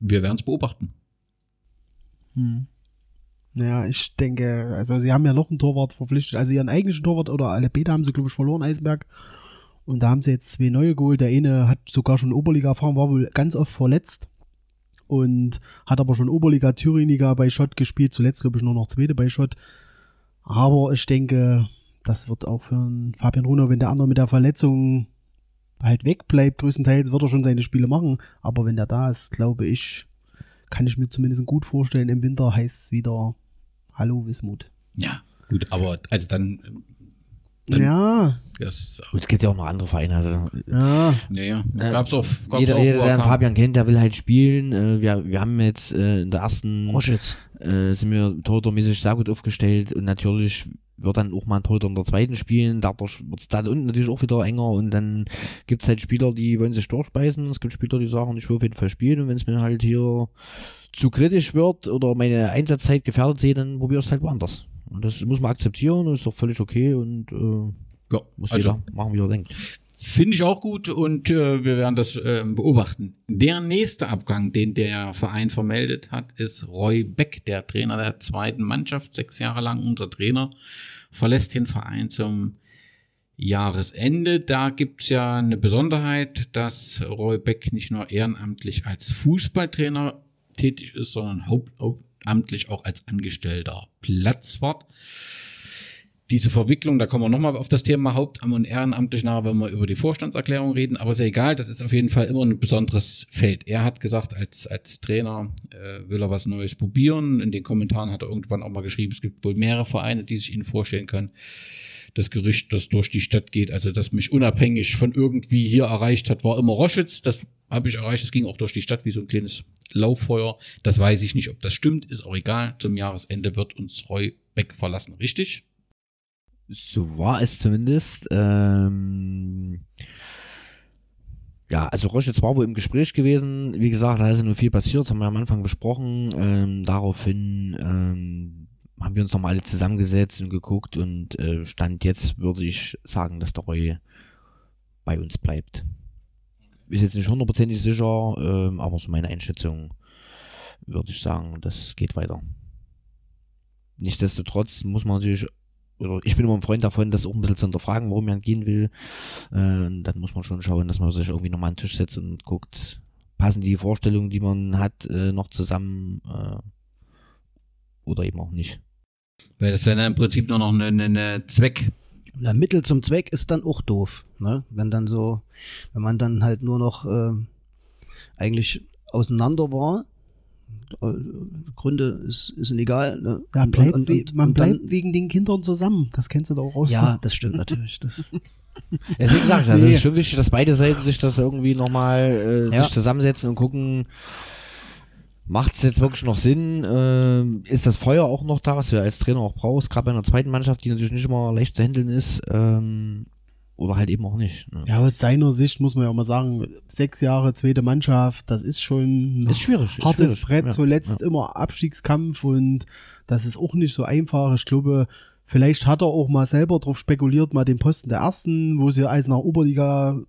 wir werden es beobachten. Hm. Naja, ich denke, also sie haben ja noch einen Torwart verpflichtet, also ihren eigentlichen Torwart oder alle Beta haben sie, glaube ich, verloren, Eisenberg. Und da haben sie jetzt zwei neue geholt. Der eine hat sogar schon Oberliga erfahren, war wohl ganz oft verletzt und hat aber schon Oberliga, Thüringiga bei Schott gespielt. Zuletzt, glaube ich, nur noch zweite bei Schott. Aber ich denke, das wird auch für einen Fabian Runer, wenn der andere mit der Verletzung halt wegbleibt, größtenteils wird er schon seine Spiele machen. Aber wenn der da ist, glaube ich, kann ich mir zumindest gut vorstellen, im Winter heißt es wieder Hallo Wismut. Ja, gut, aber also dann. dann ja. Das, es gibt ja auch noch andere Vereine. Also, ja. Naja, gab's auch. Gab's jeder, auch, jeder, der den Fabian kennt, der will halt spielen. Äh, wir, wir haben jetzt äh, in der ersten. Roschitz. Äh, sind wir torhütermäßig sehr gut aufgestellt und natürlich wird dann auch mal ein Torhüter in der zweiten spielen, dadurch wird es da unten natürlich auch wieder enger und dann gibt es halt Spieler, die wollen sich durchbeißen, es gibt Spieler, die sagen, ich will auf jeden Fall spielen und wenn es mir halt hier zu kritisch wird oder meine Einsatzzeit gefährdet sehe, dann probiere ich es halt woanders. Und das muss man akzeptieren und ist doch völlig okay und äh, ja, muss also, jeder machen, wie er denkt. Finde ich auch gut und äh, wir werden das äh, beobachten. Der nächste Abgang, den der Verein vermeldet hat, ist Roy Beck, der Trainer der zweiten Mannschaft, sechs Jahre lang unser Trainer, verlässt den Verein zum Jahresende. Da gibt's ja eine Besonderheit, dass Roy Beck nicht nur ehrenamtlich als Fußballtrainer tätig ist, sondern hauptamtlich auch als angestellter Platzwart diese Verwicklung, da kommen wir nochmal auf das Thema Hauptamt und Ehrenamtlich nach, wenn wir über die Vorstandserklärung reden, aber ja egal, das ist auf jeden Fall immer ein besonderes Feld. Er hat gesagt, als, als Trainer äh, will er was Neues probieren. In den Kommentaren hat er irgendwann auch mal geschrieben, es gibt wohl mehrere Vereine, die sich ihn vorstellen können. Das Gerücht, das durch die Stadt geht, also das mich unabhängig von irgendwie hier erreicht hat, war immer Roschitz. Das habe ich erreicht, es ging auch durch die Stadt wie so ein kleines Lauffeuer. Das weiß ich nicht, ob das stimmt, ist auch egal. Zum Jahresende wird uns Roy Beck verlassen, richtig? So war es zumindest. Ähm, ja, also Roche war wohl im Gespräch gewesen. Wie gesagt, da ist ja nur viel passiert, das haben wir am Anfang besprochen. Ähm, daraufhin ähm, haben wir uns nochmal alle zusammengesetzt und geguckt und äh, Stand jetzt würde ich sagen, dass der Roy bei uns bleibt. Ist jetzt nicht hundertprozentig sicher, ähm, aber so meine Einschätzung würde ich sagen, das geht weiter. Nichtsdestotrotz muss man natürlich oder ich bin immer ein Freund davon, das auch ein bisschen zu hinterfragen, warum man gehen will. Äh, dann muss man schon schauen, dass man sich irgendwie nochmal an den Tisch setzt und guckt, passen die Vorstellungen, die man hat, äh, noch zusammen äh, oder eben auch nicht. Weil das dann im Prinzip nur noch eine, eine Zweck. Na, Mittel zum Zweck ist dann auch doof, ne? Wenn dann so, wenn man dann halt nur noch äh, eigentlich auseinander war Gründe ist, ist egal. Ne? Ja, bleibt, und, und, man und bleibt dann, wegen den Kindern zusammen. Das kennst du doch auch raus. Ja, das stimmt natürlich. Das Deswegen sage ich, also nee. es ist schon wichtig, dass beide Seiten sich das irgendwie nochmal äh, ja. sich zusammensetzen und gucken, macht es jetzt wirklich noch Sinn? Äh, ist das Feuer auch noch da, was du als Trainer auch brauchst, gerade bei einer zweiten Mannschaft, die natürlich nicht immer leicht zu handeln ist? Ähm, oder halt eben auch nicht. Ne? Ja, aus seiner Sicht muss man ja auch mal sagen, sechs Jahre zweite Mannschaft, das ist schon ein ist schwierig, ist hartes schwierig. Brett, ja, zuletzt ja. immer Abstiegskampf und das ist auch nicht so einfach. Ich glaube, vielleicht hat er auch mal selber drauf spekuliert, mal den Posten der Ersten, wo sie als nach Oberliga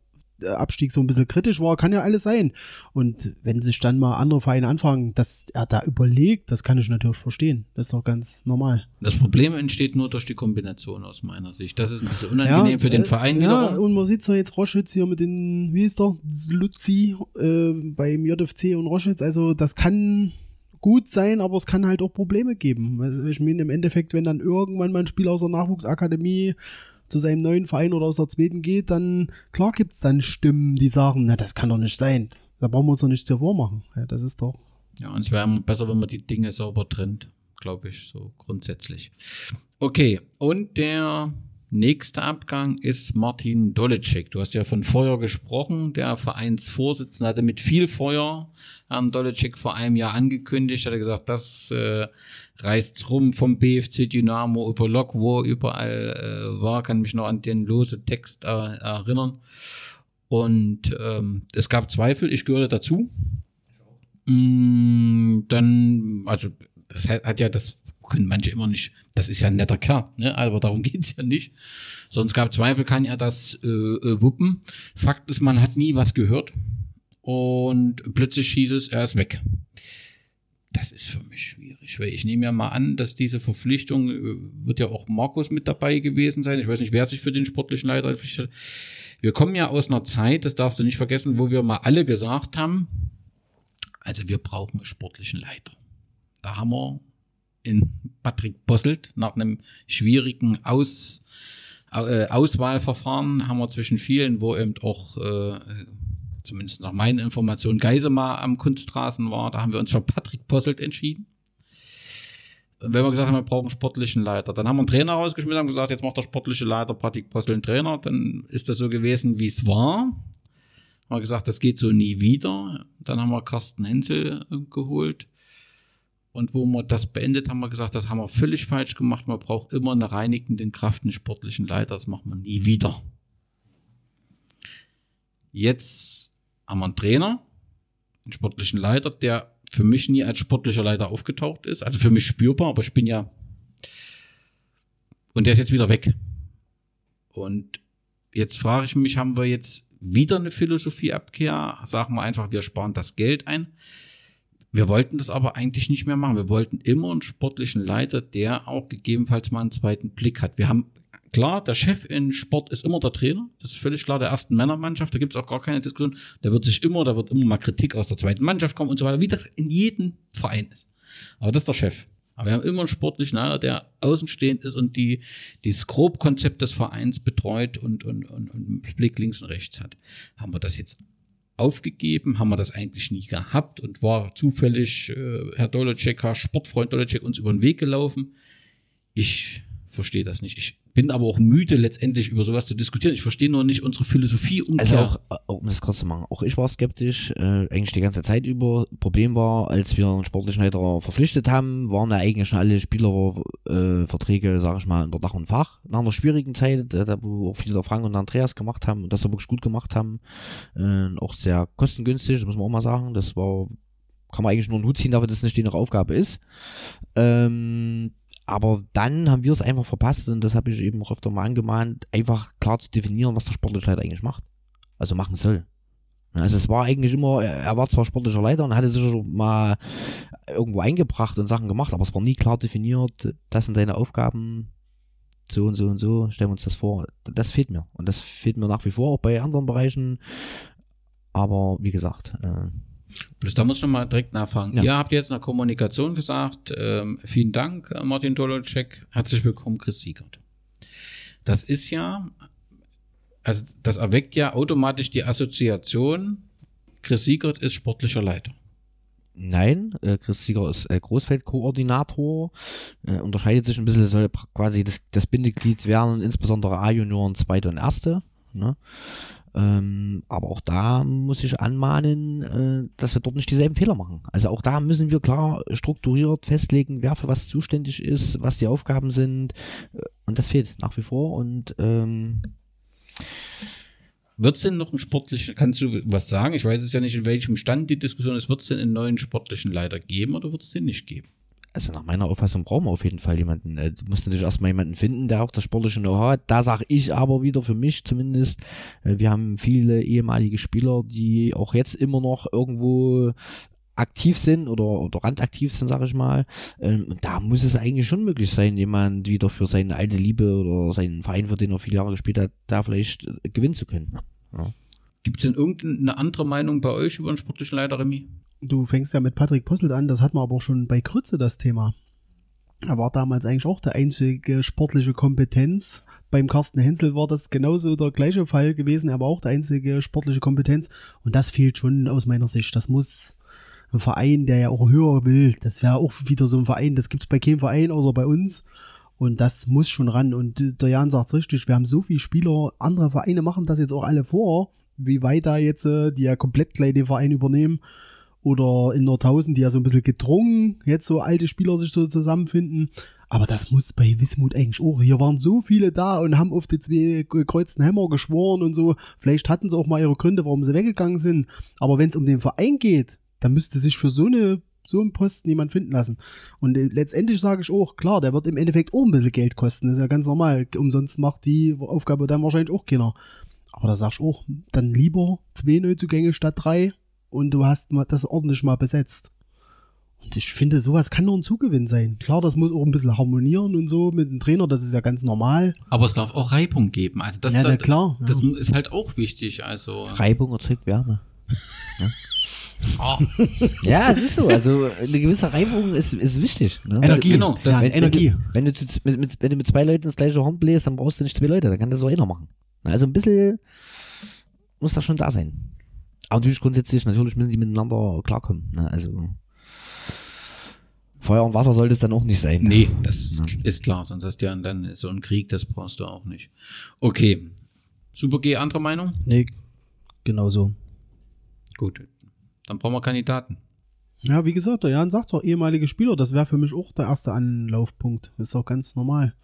Abstieg so ein bisschen kritisch war, kann ja alles sein. Und wenn sich dann mal andere Vereine anfangen, dass er da überlegt, das kann ich natürlich verstehen. Das ist doch ganz normal. Das Problem entsteht nur durch die Kombination aus meiner Sicht. Das ist ein bisschen unangenehm ja, für den Verein äh, wiederum. Ja, und man sieht ja jetzt Roschütz hier mit den, wie ist der, Luzi äh, beim JFC und Roschütz. Also das kann gut sein, aber es kann halt auch Probleme geben. Ich meine, im Endeffekt, wenn dann irgendwann mal ein Spieler aus der Nachwuchsakademie zu seinem neuen Verein oder aus der zweiten geht, dann klar gibt es dann Stimmen, die sagen, na, das kann doch nicht sein. Da brauchen wir uns doch nichts davor machen. Ja, das ist doch. Ja, und es wäre besser, wenn man die Dinge sauber trennt, glaube ich, so grundsätzlich. Okay, und der Nächster Abgang ist Martin Dolecek. Du hast ja von Feuer gesprochen. Der Vereinsvorsitzende hatte mit viel Feuer Herrn Dolecek vor einem Jahr angekündigt. Hat er gesagt, das äh, reißt rum vom BFC Dynamo über Lok, wo er überall äh, war. Kann mich noch an den lose Text äh, erinnern. Und ähm, es gab Zweifel. Ich gehörte dazu. Mm, dann, also das hat ja das können manche immer nicht, das ist ja ein netter Kerl, ne? aber darum geht's ja nicht. Sonst gab Zweifel, kann er das äh, äh, wuppen. Fakt ist, man hat nie was gehört und plötzlich hieß es, er ist weg. Das ist für mich schwierig, weil ich nehme ja mal an, dass diese Verpflichtung, äh, wird ja auch Markus mit dabei gewesen sein. Ich weiß nicht, wer sich für den sportlichen Leiter verpflichtet. Wir kommen ja aus einer Zeit, das darfst du nicht vergessen, wo wir mal alle gesagt haben, also wir brauchen einen sportlichen Leiter. Da haben wir in Patrick Bosselt nach einem schwierigen Aus, äh, Auswahlverfahren haben wir zwischen vielen, wo eben auch äh, zumindest nach meinen Informationen Geisemar am Kunstrasen war, da haben wir uns für Patrick Posselt entschieden. Und wenn wir gesagt haben, wir brauchen einen sportlichen Leiter, dann haben wir einen Trainer rausgeschmissen und gesagt, jetzt macht der sportliche Leiter Patrick Posselt einen Trainer, dann ist das so gewesen, wie es war. Haben wir gesagt, das geht so nie wieder. Dann haben wir Carsten Hensel äh, geholt. Und wo wir das beendet, haben wir gesagt, das haben wir völlig falsch gemacht. Man braucht immer eine reinigende Kraft, einen sportlichen Leiter. Das machen wir nie wieder. Jetzt haben wir einen Trainer, einen sportlichen Leiter, der für mich nie als sportlicher Leiter aufgetaucht ist. Also für mich spürbar, aber ich bin ja. Und der ist jetzt wieder weg. Und jetzt frage ich mich, haben wir jetzt wieder eine Philosophieabkehr? Sagen wir einfach, wir sparen das Geld ein. Wir wollten das aber eigentlich nicht mehr machen. Wir wollten immer einen sportlichen Leiter, der auch gegebenenfalls mal einen zweiten Blick hat. Wir haben, klar, der Chef in Sport ist immer der Trainer. Das ist völlig klar, der ersten Männermannschaft. Da gibt es auch gar keine Diskussion. Der wird sich immer, da wird immer mal Kritik aus der zweiten Mannschaft kommen und so weiter, wie das in jedem Verein ist. Aber das ist der Chef. Aber wir haben immer einen sportlichen Leiter, der außenstehend ist und die, dieses Grobkonzept des Vereins betreut und, und, und, und Blick links und rechts hat. Haben wir das jetzt aufgegeben, haben wir das eigentlich nie gehabt und war zufällig äh, Herr Dolocek, Herr Sportfreund Dolocek uns über den Weg gelaufen. Ich verstehe das nicht. Ich bin aber auch müde, letztendlich über sowas zu diskutieren. Ich verstehe nur nicht unsere Philosophie um Also auch, äh, um das kurz zu machen, auch ich war skeptisch, äh, eigentlich die ganze Zeit über. Problem war, als wir einen sportlichen Leiter verpflichtet haben, waren ja eigentlich schon alle Spielerverträge, äh, sage ich mal, in der Dach und Fach. Nach einer schwierigen Zeit, äh, da wo auch viele der Frank und Andreas gemacht haben und das wirklich gut gemacht haben, äh, auch sehr kostengünstig, das muss man auch mal sagen. Das war, kann man eigentlich nur einen Hut ziehen, dafür, dass es eine stehende Aufgabe ist. Ähm, aber dann haben wir es einfach verpasst und das habe ich eben auch öfter mal angemahnt, einfach klar zu definieren, was der sportliche Leiter eigentlich macht. Also machen soll. Also es war eigentlich immer, er war zwar sportlicher Leiter und hatte sich schon mal irgendwo eingebracht und Sachen gemacht, aber es war nie klar definiert, das sind deine Aufgaben, so und so und so, stellen wir uns das vor. Das fehlt mir. Und das fehlt mir nach wie vor auch bei anderen Bereichen. Aber wie gesagt, äh, Bloß da muss ich nochmal direkt nachfragen. Ja. Ihr habt jetzt in der Kommunikation gesagt, ähm, vielen Dank, äh, Martin Dolocek, herzlich willkommen, Chris Siegert. Das ist ja, also das erweckt ja automatisch die Assoziation, Chris Siegert ist sportlicher Leiter. Nein, äh, Chris Sieger ist äh, Großfeldkoordinator, äh, unterscheidet sich ein bisschen, soll quasi das, das Bindeglied werden, insbesondere A-Junioren, zweite und erste. Ne? Ähm, aber auch da muss ich anmahnen, äh, dass wir dort nicht dieselben Fehler machen. Also auch da müssen wir klar strukturiert festlegen, wer für was zuständig ist, was die Aufgaben sind. Äh, und das fehlt nach wie vor. Und ähm, wird es denn noch einen sportlichen, kannst du was sagen? Ich weiß es ja nicht, in welchem Stand die Diskussion ist. Wird es denn einen neuen sportlichen Leiter geben oder wird es den nicht geben? Also nach meiner Auffassung brauchen wir auf jeden Fall jemanden. Äh, du musst natürlich erstmal jemanden finden, der auch das sportliche Know-how hat. Da sage ich aber wieder für mich zumindest, äh, wir haben viele ehemalige Spieler, die auch jetzt immer noch irgendwo aktiv sind oder, oder randaktiv sind, sage ich mal. Ähm, da muss es eigentlich schon möglich sein, jemand wieder für seine alte Liebe oder seinen Verein, für den er viele Jahre gespielt hat, da vielleicht äh, gewinnen zu können. Ja. Gibt es denn irgendeine andere Meinung bei euch über den sportlichen Leiter, Remy? Du fängst ja mit Patrick Posselt an, das hatten wir aber auch schon bei Krütze das Thema. Er war damals eigentlich auch der einzige sportliche Kompetenz. Beim Carsten Hensel war das genauso der gleiche Fall gewesen. Er war auch der einzige sportliche Kompetenz. Und das fehlt schon aus meiner Sicht. Das muss ein Verein, der ja auch höher will, das wäre auch wieder so ein Verein, das gibt es bei keinem Verein außer bei uns. Und das muss schon ran. Und der Jan sagt richtig, wir haben so viele Spieler, andere Vereine machen das jetzt auch alle vor, wie weit da jetzt, äh, die ja komplett gleich den Verein übernehmen. Oder in Nordhausen, die ja so ein bisschen gedrungen, jetzt so alte Spieler sich so zusammenfinden. Aber das muss bei Wismut eigentlich auch. Hier waren so viele da und haben auf die zwei gekreuzten Hämmer geschworen und so. Vielleicht hatten sie auch mal ihre Gründe, warum sie weggegangen sind. Aber wenn es um den Verein geht, dann müsste sich für so eine so einen Posten jemand finden lassen. Und äh, letztendlich sage ich auch, klar, der wird im Endeffekt auch ein bisschen Geld kosten. Das ist ja ganz normal. Umsonst macht die Aufgabe dann wahrscheinlich auch keiner. Aber da sagst du auch, dann lieber zwei Neuzugänge statt drei und du hast das ordentlich mal besetzt. Und ich finde, sowas kann nur ein Zugewinn sein. Klar, das muss auch ein bisschen harmonieren und so mit dem Trainer, das ist ja ganz normal. Aber es darf auch Reibung geben. Also das, Ja, da- klar, ja. das ist halt auch wichtig. Also Reibung erzeugt Wärme. Ah, Ja, es ist so. Also eine gewisse Reibung ist, ist wichtig. Ne? Energie, genau, das- ja, wenn, Energie. Wenn du, wenn, du zu, mit, mit, wenn du mit zwei Leuten das gleiche Horn bläst, dann brauchst du nicht zwei Leute, dann kann das so einer machen. Also ein bisschen muss das schon da sein. Aber natürlich grundsätzlich, natürlich müssen die miteinander klarkommen. Ne? Also Feuer und Wasser sollte es dann auch nicht sein. nee, das ist klar. Sonst hast du ja dann so einen Krieg, das brauchst du auch nicht. Okay. Super G, andere Meinung? Nee, genau so. Gut. Dann brauchen wir Kandidaten. Ja, wie gesagt, der Jan sagt doch, ehemalige Spieler, das wäre für mich auch der erste Anlaufpunkt. Das ist auch ganz normal.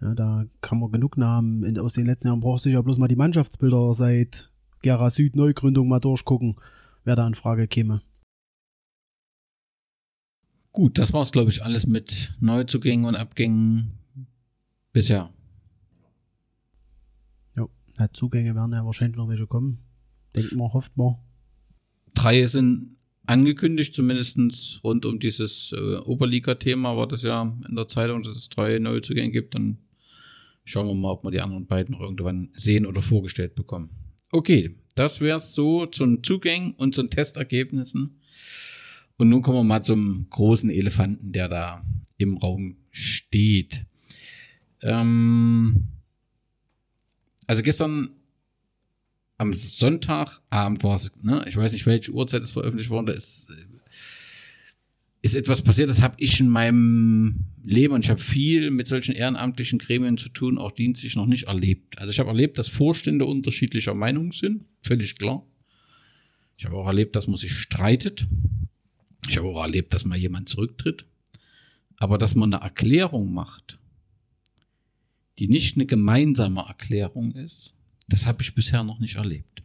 Ja, da kann man genug Namen. Aus den letzten Jahren braucht sich ja bloß mal die Mannschaftsbilder seit Gera Süd Neugründung mal durchgucken, wer da in Frage käme. Gut, das war's, glaube ich, alles mit Neuzugängen und Abgängen bisher. Ja, Zugänge werden ja wahrscheinlich noch welche kommen. Denkt man, hofft man. Drei sind angekündigt, zumindestens rund um dieses äh, Oberliga-Thema war das ja in der Zeitung, dass es drei Neuzugänge gibt. Dann schauen wir mal, ob wir die anderen beiden noch irgendwann sehen oder vorgestellt bekommen. Okay, das wär's so zum Zugängen und zu den Testergebnissen. Und nun kommen wir mal zum großen Elefanten, der da im Raum steht. Ähm, also gestern am Sonntagabend war es, ne? ich weiß nicht, welche Uhrzeit es veröffentlicht worden, da ist, ist etwas passiert, das habe ich in meinem Leben, und ich habe viel mit solchen ehrenamtlichen Gremien zu tun, auch dienstlich noch nicht erlebt. Also ich habe erlebt, dass Vorstände unterschiedlicher Meinung sind, völlig klar. Ich habe auch erlebt, dass man sich streitet. Ich habe auch erlebt, dass mal jemand zurücktritt. Aber dass man eine Erklärung macht, die nicht eine gemeinsame Erklärung ist, das habe ich bisher noch nicht erlebt.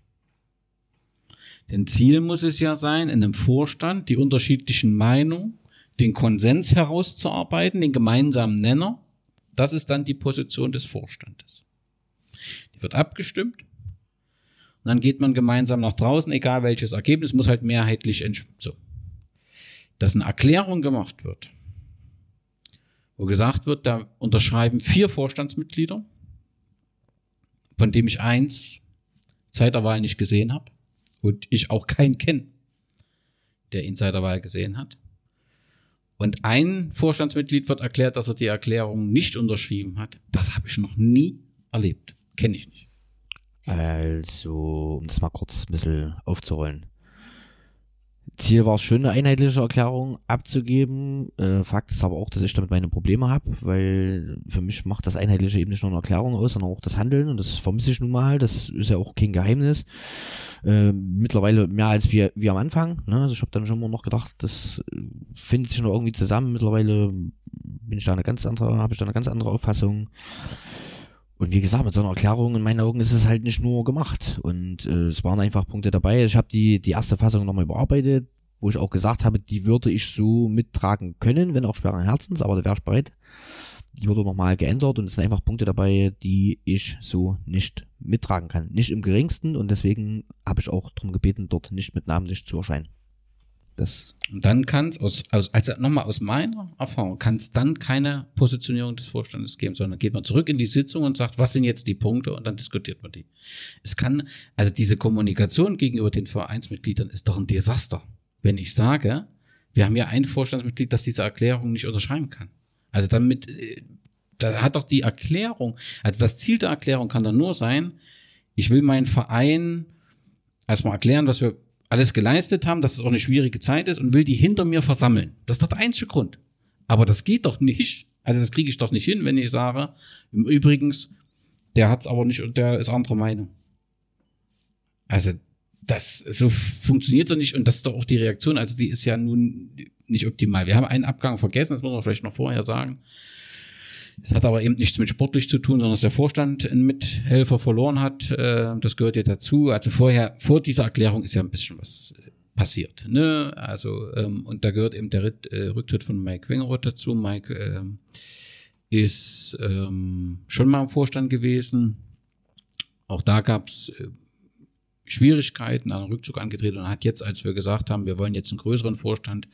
Denn Ziel muss es ja sein, in einem Vorstand die unterschiedlichen Meinungen, den Konsens herauszuarbeiten, den gemeinsamen Nenner. Das ist dann die Position des Vorstandes. Die wird abgestimmt. Und dann geht man gemeinsam nach draußen, egal welches Ergebnis, muss halt mehrheitlich entsch- so. Dass eine Erklärung gemacht wird, wo gesagt wird, da unterschreiben vier Vorstandsmitglieder, von dem ich eins seit der Wahl nicht gesehen habe und ich auch keinen kenne, der ihn seit der Wahl gesehen hat. Und ein Vorstandsmitglied wird erklärt, dass er die Erklärung nicht unterschrieben hat. Das habe ich noch nie erlebt. Kenne ich nicht. Also, um das mal kurz ein bisschen aufzurollen. Ziel war es schon, eine einheitliche Erklärung abzugeben. Äh, Fakt ist aber auch, dass ich damit meine Probleme habe, weil für mich macht das Einheitliche eben nicht nur eine Erklärung aus, sondern auch das Handeln und das vermisse ich nun mal. Das ist ja auch kein Geheimnis. Äh, mittlerweile mehr als wir, wir am Anfang. Ne? Also ich habe dann schon immer noch gedacht, das äh, findet sich noch irgendwie zusammen. Mittlerweile bin ich da eine ganz andere, habe ich da eine ganz andere Auffassung. Und wie gesagt, mit so einer Erklärung in meinen Augen ist es halt nicht nur gemacht. Und äh, es waren einfach Punkte dabei. Ich habe die, die erste Fassung nochmal überarbeitet, wo ich auch gesagt habe, die würde ich so mittragen können, wenn auch schweren Herzens, aber da wäre ich bereit. Die wurde nochmal geändert und es sind einfach Punkte dabei, die ich so nicht mittragen kann. Nicht im geringsten und deswegen habe ich auch darum gebeten, dort nicht mit namentlich zu erscheinen. Das Und dann kann es aus, aus also nochmal aus meiner Erfahrung, kann es dann keine Positionierung des Vorstandes geben, sondern geht man zurück in die Sitzung und sagt, was sind jetzt die Punkte und dann diskutiert man die. Es kann, also diese Kommunikation gegenüber den Vereinsmitgliedern ist doch ein Desaster. Wenn ich sage, wir haben ja ein Vorstandsmitglied, das diese Erklärung nicht unterschreiben kann. Also damit, äh, da hat doch die Erklärung, also das Ziel der Erklärung kann doch nur sein, ich will meinen Verein erstmal erklären, was wir alles geleistet haben, dass es auch eine schwierige Zeit ist und will die hinter mir versammeln. Das ist doch der einzige Grund. Aber das geht doch nicht, Also das kriege ich doch nicht hin, wenn ich sage, im Übrigen, der hat's aber nicht und der ist anderer Meinung. Also das so funktioniert doch nicht und das ist doch auch die Reaktion. Also die ist ja nun nicht optimal. Wir haben einen Abgang vergessen, das muss man vielleicht noch vorher sagen. Es hat aber eben nichts mit sportlich zu tun, sondern dass der Vorstand einen Mithelfer verloren hat. Äh, das gehört ja dazu. Also vorher, vor dieser Erklärung ist ja ein bisschen was äh, passiert. Ne? Also, ähm, und da gehört eben der äh, Rücktritt von Mike Wengeroth dazu. Mike ähm, ist ähm, schon mal im Vorstand gewesen. Auch da gab es Schwierigkeiten, einen Rückzug angetreten und hat jetzt, als wir gesagt haben, wir wollen jetzt einen größeren Vorstand,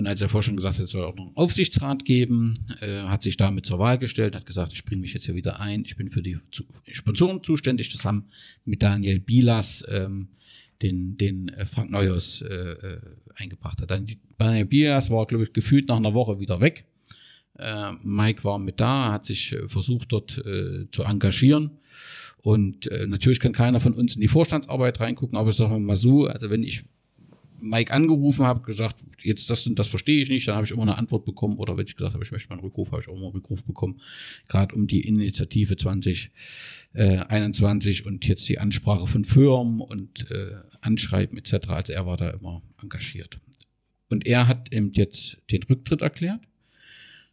und als der Vorstand gesagt hat, es soll auch noch einen Aufsichtsrat geben, äh, hat sich damit zur Wahl gestellt, hat gesagt, ich bringe mich jetzt hier wieder ein, ich bin für die Sponsoren zuständig, zusammen mit Daniel Bilas, ähm, den, den äh, Frank Neuhaus äh, äh, eingebracht hat. Daniel Bilas war, glaube ich, gefühlt nach einer Woche wieder weg. Äh, Mike war mit da, hat sich äh, versucht, dort äh, zu engagieren. Und äh, natürlich kann keiner von uns in die Vorstandsarbeit reingucken, aber sagen wir mal so, also wenn ich Mike angerufen habe, gesagt, jetzt das und das verstehe ich nicht, dann habe ich immer eine Antwort bekommen oder wenn ich gesagt habe, ich möchte mal einen Rückruf, habe ich auch immer einen Rückruf bekommen, gerade um die Initiative 2021 äh, und jetzt die Ansprache von Firmen und äh, Anschreiben etc. Also er war da immer engagiert. Und er hat eben jetzt den Rücktritt erklärt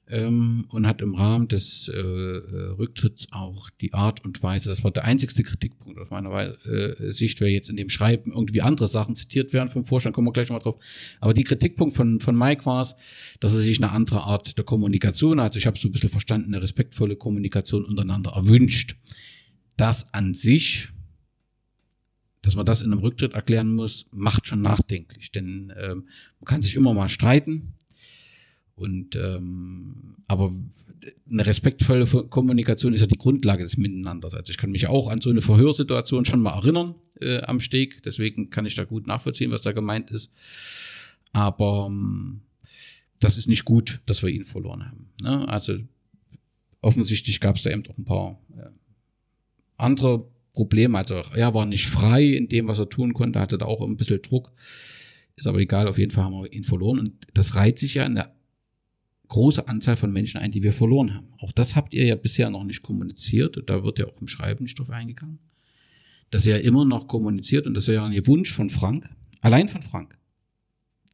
ähm, und hat im Rahmen des äh, äh, Rücktritts auch die Art und Weise, das war der einzigste Kritikpunkt aus meiner äh, Sicht, wer jetzt in dem Schreiben irgendwie andere Sachen zitiert werden vom Vorstand, kommen wir gleich nochmal drauf. Aber die Kritikpunkt von, von Mike war es, dass er sich eine andere Art der Kommunikation, also ich habe so ein bisschen verstanden, eine respektvolle Kommunikation untereinander erwünscht. Das an sich dass man das in einem Rücktritt erklären muss, macht schon nachdenklich. Denn ähm, man kann sich immer mal streiten, und ähm, aber eine respektvolle Kommunikation ist ja die Grundlage des Miteinanders. Also ich kann mich auch an so eine Verhörsituation schon mal erinnern äh, am Steg. Deswegen kann ich da gut nachvollziehen, was da gemeint ist. Aber ähm, das ist nicht gut, dass wir ihn verloren haben. Ne? Also offensichtlich gab es da eben auch ein paar äh, andere Probleme. Also er war nicht frei in dem, was er tun konnte, hatte da auch ein bisschen Druck. Ist aber egal, auf jeden Fall haben wir ihn verloren. Und das reiht sich ja in der große Anzahl von Menschen ein, die wir verloren haben. Auch das habt ihr ja bisher noch nicht kommuniziert und da wird ja auch im Schreiben nicht drauf eingegangen. Dass er immer noch kommuniziert und das wäre ja ein Wunsch von Frank, allein von Frank,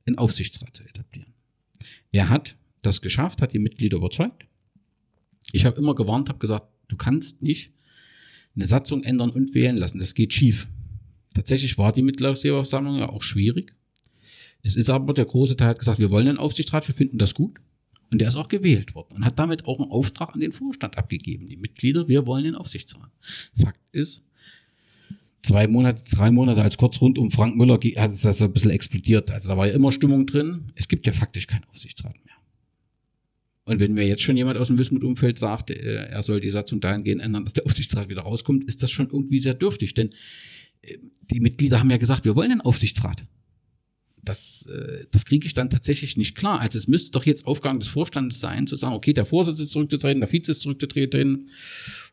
einen Aufsichtsrat zu etablieren. Er hat das geschafft, hat die Mitglieder überzeugt. Ich habe immer gewarnt, habe gesagt, du kannst nicht eine Satzung ändern und wählen lassen. Das geht schief. Tatsächlich war die Mitgliederversammlung ja auch schwierig. Es ist aber, der große Teil hat gesagt, wir wollen einen Aufsichtsrat, wir finden das gut. Und der ist auch gewählt worden und hat damit auch einen Auftrag an den Vorstand abgegeben. Die Mitglieder, wir wollen den Aufsichtsrat. Fakt ist, zwei Monate, drei Monate als kurz rund um Frank Müller hat es das ein bisschen explodiert. Also da war ja immer Stimmung drin. Es gibt ja faktisch keinen Aufsichtsrat mehr. Und wenn mir jetzt schon jemand aus dem Wismut-Umfeld sagt, äh, er soll die Satzung dahingehend ändern, dass der Aufsichtsrat wieder rauskommt, ist das schon irgendwie sehr dürftig. Denn äh, die Mitglieder haben ja gesagt, wir wollen den Aufsichtsrat das, äh, das kriege ich dann tatsächlich nicht klar. Also es müsste doch jetzt Aufgabe des Vorstandes sein, zu sagen, okay, der Vorsitzende ist zurückgetreten, der Vize ist zurückgetreten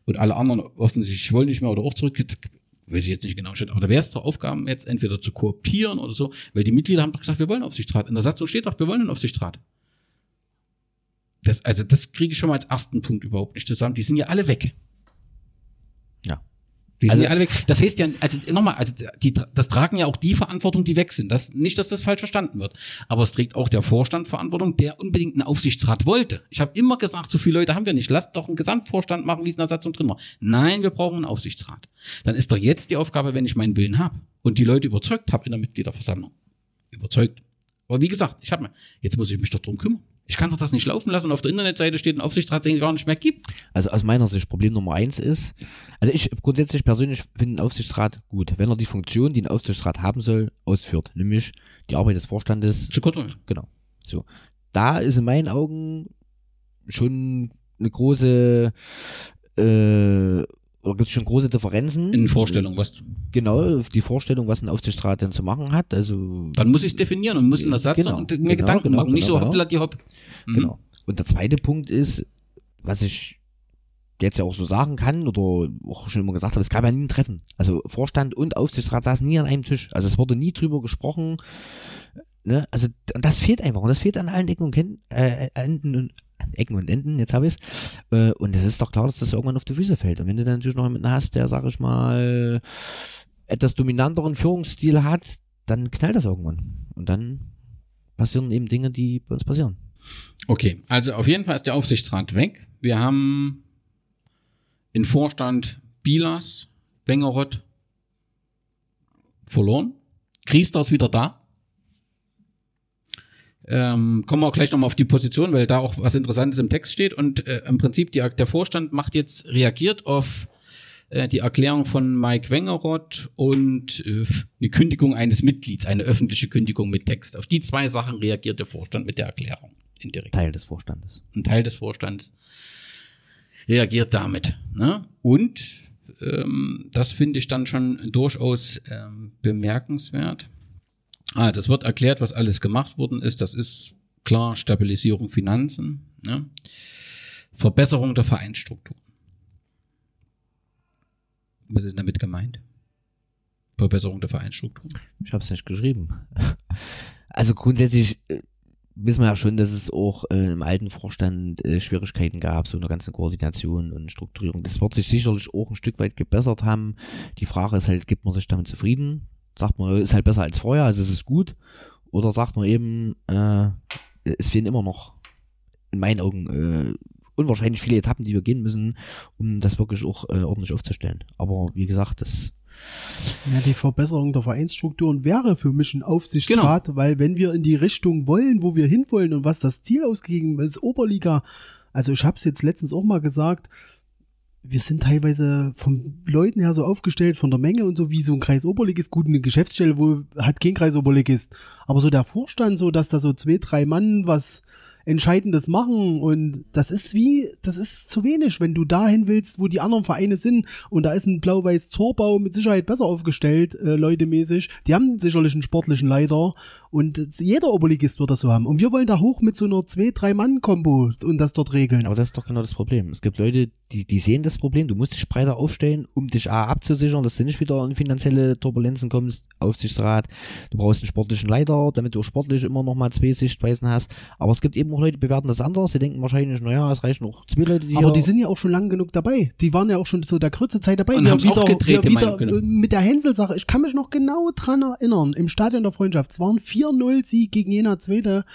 und alle anderen offensichtlich wollen nicht mehr oder auch zurückgetreten. Weiß ich jetzt nicht genau, aber da wäre es doch Aufgaben jetzt entweder zu kooptieren oder so, weil die Mitglieder haben doch gesagt, wir wollen Aufsichtsrat. In der Satzung steht doch, wir wollen einen Aufsichtsrat. Das, also das kriege ich schon mal als ersten Punkt überhaupt nicht zusammen. Die sind ja alle weg. Die sind also, ja alle weg. Das heißt ja, also nochmal, also die, das tragen ja auch die Verantwortung, die weg sind. Das, nicht, dass das falsch verstanden wird. Aber es trägt auch der Vorstand Verantwortung, der unbedingt einen Aufsichtsrat wollte. Ich habe immer gesagt, so viele Leute haben wir nicht. Lasst doch einen Gesamtvorstand machen, wie es in der Satzung drin war. Nein, wir brauchen einen Aufsichtsrat. Dann ist doch jetzt die Aufgabe, wenn ich meinen Willen habe und die Leute überzeugt habe in der Mitgliederversammlung. Überzeugt. Aber wie gesagt, ich habe mir, jetzt muss ich mich doch drum kümmern. Ich kann doch das nicht laufen lassen und auf der Internetseite steht ein Aufsichtsrat, den es gar nicht mehr gibt. Also aus meiner Sicht, Problem Nummer eins ist, also ich grundsätzlich persönlich finde einen Aufsichtsrat gut, wenn er die Funktion, die ein Aufsichtsrat haben soll, ausführt, nämlich die Arbeit des Vorstandes. Zu kontrollieren. Genau. So. Da ist in meinen Augen schon eine große äh, oder gibt es schon große Differenzen? In Vorstellung, was? Genau, die Vorstellung, was ein Aufsichtsrat denn zu machen hat. Also Dann muss ich es definieren und muss in der Satzung genau, und mir genau, Gedanken genau, machen, nicht so genau. hoppla die hopp. Mhm. Genau. Und der zweite Punkt ist, was ich jetzt ja auch so sagen kann oder auch schon immer gesagt habe, es gab ja nie ein Treffen. Also Vorstand und Aufsichtsrat saßen nie an einem Tisch. Also es wurde nie drüber gesprochen. Ne? Also das fehlt einfach und das fehlt an allen Ecken und äh, Enden, Ecken und Enden, jetzt habe ich es. Äh, und es ist doch klar, dass das irgendwann auf die Füße fällt. Und wenn du dann natürlich noch jemanden hast, der, sag ich mal, etwas dominanteren Führungsstil hat, dann knallt das irgendwann. Und dann passieren eben Dinge, die bei uns passieren. Okay, also auf jeden Fall ist der Aufsichtsrat weg. Wir haben in Vorstand Bilas, Bengerott verloren. Kriester ist wieder da. Ähm, kommen wir auch gleich nochmal auf die Position, weil da auch was Interessantes im Text steht. Und äh, im Prinzip die, der Vorstand macht jetzt, reagiert auf äh, die Erklärung von Mike Wengeroth und äh, eine Kündigung eines Mitglieds, eine öffentliche Kündigung mit Text. Auf die zwei Sachen reagiert der Vorstand mit der Erklärung. Indirekt. Teil des Vorstandes. Ein Teil des Vorstandes reagiert damit. Ne? Und ähm, das finde ich dann schon durchaus ähm, bemerkenswert. Also es wird erklärt, was alles gemacht worden ist. Das ist klar Stabilisierung Finanzen, ne? Verbesserung der Vereinsstruktur. Was ist damit gemeint? Verbesserung der Vereinsstruktur? Ich habe es nicht geschrieben. Also grundsätzlich äh, wissen wir ja schon, dass es auch äh, im alten Vorstand äh, Schwierigkeiten gab, so eine ganze Koordination und Strukturierung. Das wird sich sicherlich auch ein Stück weit gebessert haben. Die Frage ist halt, gibt man sich damit zufrieden? Sagt man, ist halt besser als vorher, also es ist gut? Oder sagt man eben, äh, es fehlen immer noch, in meinen Augen, äh, unwahrscheinlich viele Etappen, die wir gehen müssen, um das wirklich auch äh, ordentlich aufzustellen. Aber wie gesagt, das ja, die Verbesserung der Vereinsstrukturen wäre für mich ein Aufsichtsrat, genau. weil wenn wir in die Richtung wollen, wo wir hinwollen und was das Ziel ausgegeben ist, Oberliga, also ich habe es jetzt letztens auch mal gesagt, wir sind teilweise vom Leuten her so aufgestellt, von der Menge und so, wie so ein Kreis Oberligist, gut, eine Geschäftsstelle, wo hat kein Kreis Oberligist, aber so der Vorstand, so dass da so zwei, drei Mann was Entscheidendes machen und das ist wie, das ist zu wenig, wenn du dahin willst, wo die anderen Vereine sind und da ist ein blau-weiß Torbau mit Sicherheit besser aufgestellt, äh, leutemäßig. Die haben sicherlich einen sportlichen Leiter und jeder Oberligist wird das so haben. Und wir wollen da hoch mit so einer zwei, drei Mann-Kombo und das dort regeln. Aber das ist doch genau das Problem. Es gibt Leute, die, die sehen das Problem. Du musst dich breiter aufstellen, um dich A abzusichern, dass du nicht wieder in finanzielle Turbulenzen kommst, Aufsichtsrat. Du brauchst einen sportlichen Leiter, damit du sportlich immer noch mal zwei Sichtweisen hast. Aber es gibt eben auch Leute, die bewerten das anders. Die denken wahrscheinlich, naja, es reichen noch zwei Leute, die Aber die sind ja auch schon lang genug dabei. Die waren ja auch schon so der kurze Zeit dabei. Und haben wieder, auch gedreht, wieder, genau. mit der Hänsel-Sache. Ich kann mich noch genau dran erinnern. Im Stadion der Freundschaft. Es waren vier 4-0-Sieg gegen Jena Zweite.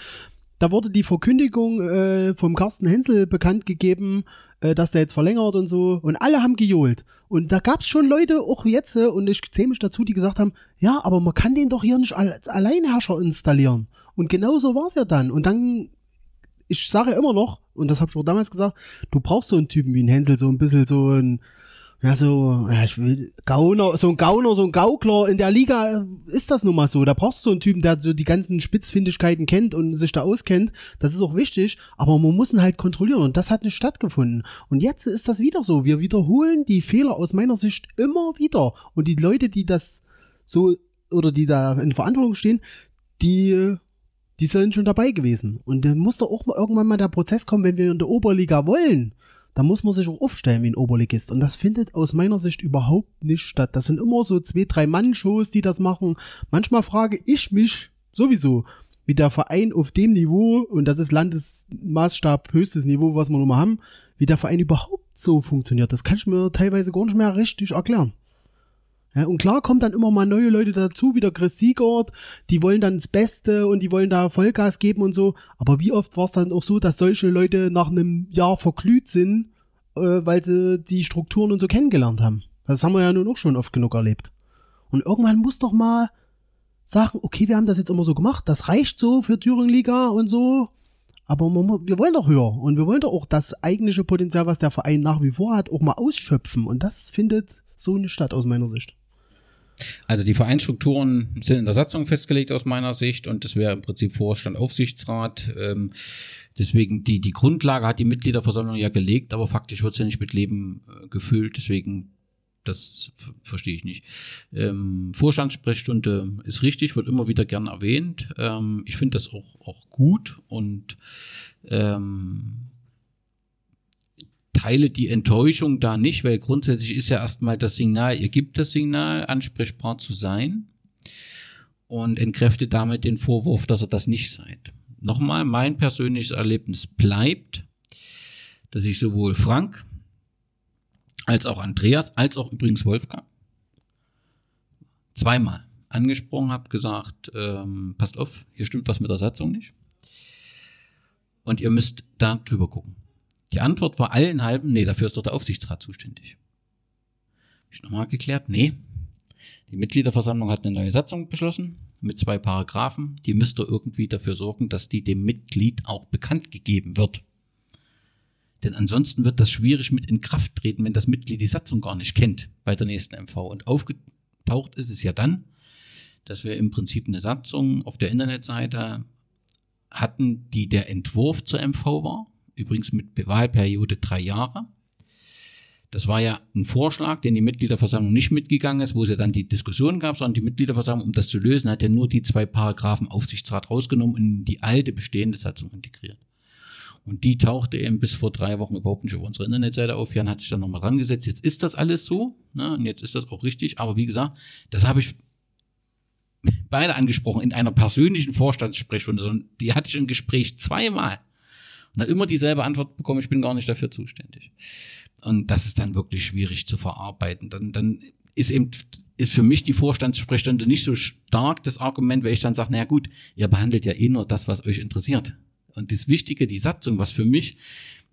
Da wurde die Verkündigung äh, vom Carsten Hensel bekannt gegeben, äh, dass der jetzt verlängert und so. Und alle haben gejohlt. Und da gab es schon Leute, auch jetzt, äh, und ich zähle mich dazu, die gesagt haben, ja, aber man kann den doch hier nicht als Alleinherrscher installieren. Und genau so war es ja dann. Und dann, ich sage immer noch, und das habe ich auch damals gesagt, du brauchst so einen Typen wie ein Hensel, so ein bisschen so ein ja, so, ja, ich will, Gauner, so ein Gauner, so ein Gaukler in der Liga ist das nun mal so. Da brauchst du so einen Typen, der so die ganzen Spitzfindigkeiten kennt und sich da auskennt. Das ist auch wichtig, aber man muss ihn halt kontrollieren und das hat nicht stattgefunden. Und jetzt ist das wieder so. Wir wiederholen die Fehler aus meiner Sicht immer wieder. Und die Leute, die das so, oder die da in Verantwortung stehen, die, die sind schon dabei gewesen. Und dann muss doch auch mal irgendwann mal der Prozess kommen, wenn wir in der Oberliga wollen da muss man sich auch aufstellen wie ein Oberligist. Und das findet aus meiner Sicht überhaupt nicht statt. Das sind immer so zwei, drei Mann-Shows, die das machen. Manchmal frage ich mich sowieso, wie der Verein auf dem Niveau, und das ist Landesmaßstab höchstes Niveau, was wir nun mal haben, wie der Verein überhaupt so funktioniert. Das kann ich mir teilweise gar nicht mehr richtig erklären. Ja, und klar kommen dann immer mal neue Leute dazu, wie der Chris Siegert, die wollen dann das Beste und die wollen da Vollgas geben und so. Aber wie oft war es dann auch so, dass solche Leute nach einem Jahr verglüht sind, äh, weil sie die Strukturen und so kennengelernt haben. Das haben wir ja nun auch schon oft genug erlebt. Und irgendwann muss doch mal sagen, okay, wir haben das jetzt immer so gemacht, das reicht so für Thüringen-Liga und so. Aber wir wollen doch höher und wir wollen doch auch das eigentliche Potenzial, was der Verein nach wie vor hat, auch mal ausschöpfen. Und das findet so nicht statt aus meiner Sicht. Also die Vereinsstrukturen sind in der Satzung festgelegt aus meiner Sicht und das wäre im Prinzip Vorstand, Aufsichtsrat. Ähm, deswegen die, die Grundlage hat die Mitgliederversammlung ja gelegt, aber faktisch wird sie ja nicht mit Leben äh, gefüllt. Deswegen das verstehe ich nicht. Ähm, Vorstandssprechstunde ist richtig, wird immer wieder gern erwähnt. Ähm, ich finde das auch, auch gut und ähm, teile die Enttäuschung da nicht, weil grundsätzlich ist ja erstmal das Signal, ihr gibt das Signal, ansprechbar zu sein und entkräftet damit den Vorwurf, dass ihr das nicht seid. Nochmal, mein persönliches Erlebnis bleibt, dass ich sowohl Frank als auch Andreas, als auch übrigens Wolfgang zweimal angesprochen habe, gesagt, ähm, passt auf, hier stimmt was mit der Satzung nicht. Und ihr müsst da drüber gucken. Die Antwort war allen halben, nee, dafür ist doch der Aufsichtsrat zuständig. Hab ich nochmal geklärt, nee. Die Mitgliederversammlung hat eine neue Satzung beschlossen mit zwei Paragraphen. Die müsste irgendwie dafür sorgen, dass die dem Mitglied auch bekannt gegeben wird. Denn ansonsten wird das schwierig mit in Kraft treten, wenn das Mitglied die Satzung gar nicht kennt bei der nächsten MV. Und aufgetaucht ist es ja dann, dass wir im Prinzip eine Satzung auf der Internetseite hatten, die der Entwurf zur MV war. Übrigens mit Wahlperiode drei Jahre. Das war ja ein Vorschlag, den die Mitgliederversammlung nicht mitgegangen ist, wo es ja dann die Diskussion gab, sondern die Mitgliederversammlung, um das zu lösen, hat ja nur die zwei Paragraphen Aufsichtsrat rausgenommen und in die alte bestehende Satzung integriert. Und die tauchte eben bis vor drei Wochen überhaupt nicht auf unserer Internetseite auf. Jan hat sich dann nochmal dran gesetzt. Jetzt ist das alles so. Ne? Und jetzt ist das auch richtig. Aber wie gesagt, das habe ich beide angesprochen in einer persönlichen Vorstandssprechstunde. Die hatte ich im Gespräch zweimal. Und dann immer dieselbe Antwort bekommen, ich bin gar nicht dafür zuständig. Und das ist dann wirklich schwierig zu verarbeiten. Dann, dann ist eben ist für mich die Vorstandssprechstunde nicht so stark das Argument, weil ich dann sage, naja gut, ihr behandelt ja eh nur das, was euch interessiert. Und das Wichtige, die Satzung, was für mich,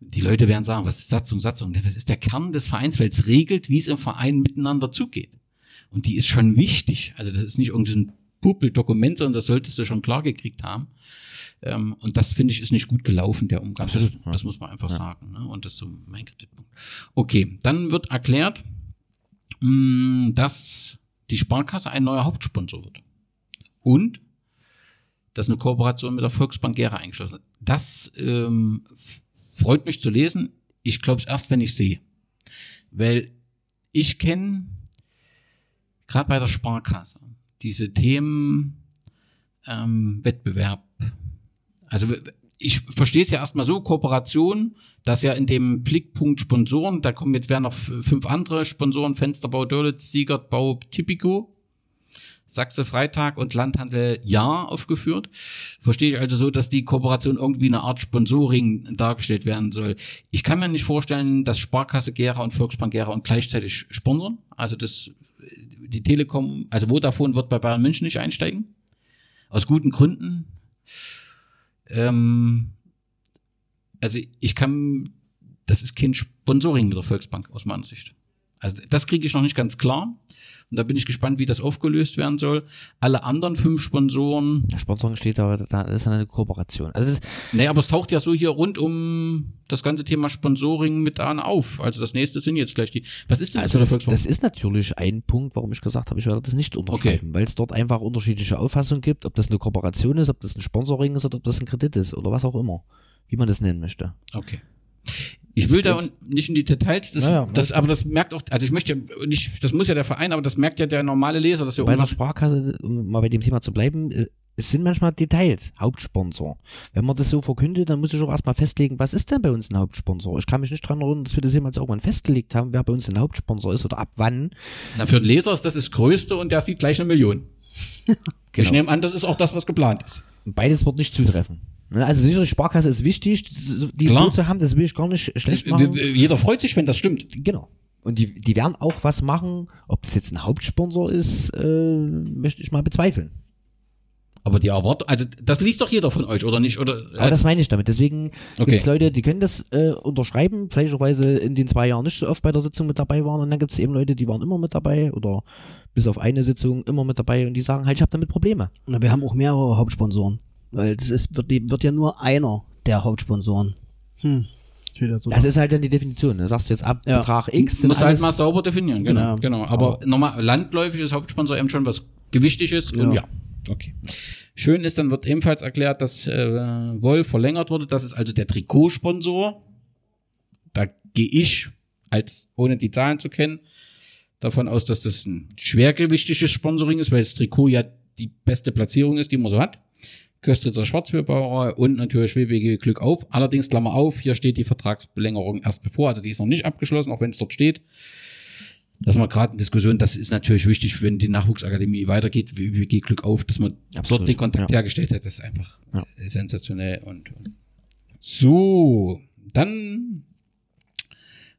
die Leute werden sagen, was ist Satzung, Satzung? Das ist der Kern des Vereins, weil es regelt, wie es im Verein miteinander zugeht. Und die ist schon wichtig. Also das ist nicht irgendein Pupeldokument, sondern das solltest du schon klar gekriegt haben. Ähm, und das finde ich ist nicht gut gelaufen, der Umgang. Das, das muss man einfach ja. sagen. Ne? Und das ist so mein Kritikpunkt. Okay, dann wird erklärt, mh, dass die Sparkasse ein neuer Hauptsponsor wird. Und dass eine Kooperation mit der Volksbank Gera eingeschlossen ist. Das ähm, freut mich zu lesen. Ich glaube es erst, wenn ich sehe. Weil ich kenne gerade bei der Sparkasse diese Themen ähm, Wettbewerb. Also ich verstehe es ja erstmal so, Kooperation, dass ja in dem Blickpunkt Sponsoren, da kommen jetzt werden noch fünf andere Sponsoren, Fensterbau Dörlitz, Siegertbau, Tipico, Sachse Freitag und Landhandel Ja aufgeführt. Verstehe ich also so, dass die Kooperation irgendwie eine Art Sponsoring dargestellt werden soll. Ich kann mir nicht vorstellen, dass Sparkasse Gera und Volksbank Gera und gleichzeitig sponsern. Also das, die Telekom, also Vodafone wird bei Bayern München nicht einsteigen. Aus guten Gründen. Ähm, also ich kann, das ist kein Sponsoring mit der Volksbank aus meiner Sicht. Also das kriege ich noch nicht ganz klar. Und da bin ich gespannt, wie das aufgelöst werden soll. Alle anderen fünf Sponsoren. Der Sponsoring steht aber, da ist eine Kooperation. Also das nee, aber es taucht ja so hier rund um das ganze Thema Sponsoring mit an auf. Also das nächste sind jetzt gleich die. Was ist denn also das? Das, das ist natürlich ein Punkt, warum ich gesagt habe, ich werde das nicht unterschreiben, okay. weil es dort einfach unterschiedliche Auffassungen gibt, ob das eine Kooperation ist, ob das ein Sponsoring ist oder ob das ein Kredit ist oder was auch immer, wie man das nennen möchte. Okay. Ich will da nicht in die Details, das, naja, das, aber das merkt auch, also ich möchte ja nicht, das muss ja der Verein, aber das merkt ja der normale Leser, dass wir Bei der Sparkasse, um mal bei dem Thema zu bleiben, äh, es sind manchmal Details, Hauptsponsor. Wenn man das so verkündet, dann muss ich auch erstmal festlegen, was ist denn bei uns ein Hauptsponsor? Ich kann mich nicht dran erinnern, dass wir das jemals irgendwann festgelegt haben, wer bei uns ein Hauptsponsor ist oder ab wann. Na, für den Leser ist das das Größte und der sieht gleich eine Million. genau. Ich nehme an, das ist auch das, was geplant ist. Beides wird nicht zutreffen. Ne, also sicherlich, Sparkasse ist wichtig, die Klar. zu haben, das will ich gar nicht schlecht machen. Jeder freut sich, wenn das stimmt. Genau. Und die, die werden auch was machen. Ob das jetzt ein Hauptsponsor ist, äh, möchte ich mal bezweifeln. Aber die Erwartung, also das liest doch jeder von euch, oder nicht? Oder, also Aber das meine ich damit. Deswegen okay. gibt es Leute, die können das äh, unterschreiben, fälschlicherweise in den zwei Jahren nicht so oft bei der Sitzung mit dabei waren. Und dann gibt es eben Leute, die waren immer mit dabei oder bis auf eine Sitzung immer mit dabei und die sagen halt, ich habe damit Probleme. Na, wir haben auch mehrere Hauptsponsoren. Weil das ist, wird, wird ja nur einer der Hauptsponsoren. Hm. So das ist halt dann die Definition. Da sagst du jetzt ab ja. Betrag X. Du musst halt mal sauber definieren, genau. Ja. genau. Aber, Aber nochmal, landläufig ist Hauptsponsor eben schon was Gewichtiges. Ja. Und ja, okay. Schön ist, dann wird ebenfalls erklärt, dass äh, Wolf verlängert wurde. Das ist also der Trikotsponsor. Da gehe ich, als ohne die Zahlen zu kennen, davon aus, dass das ein schwergewichtiges Sponsoring ist, weil das Trikot ja die beste Platzierung ist, die man so hat. Köstritzer Schwarzwildbrauerei und natürlich WBG Glück auf. Allerdings, Klammer auf, hier steht die Vertragsbelägerung erst bevor, also die ist noch nicht abgeschlossen, auch wenn es dort steht. Dass man gerade in Diskussion, das ist natürlich wichtig, wenn die Nachwuchsakademie weitergeht, WBG Glück auf, dass man Absolut, dort den Kontakt ja. hergestellt hat. Das ist einfach ja. sensationell und, und so. Dann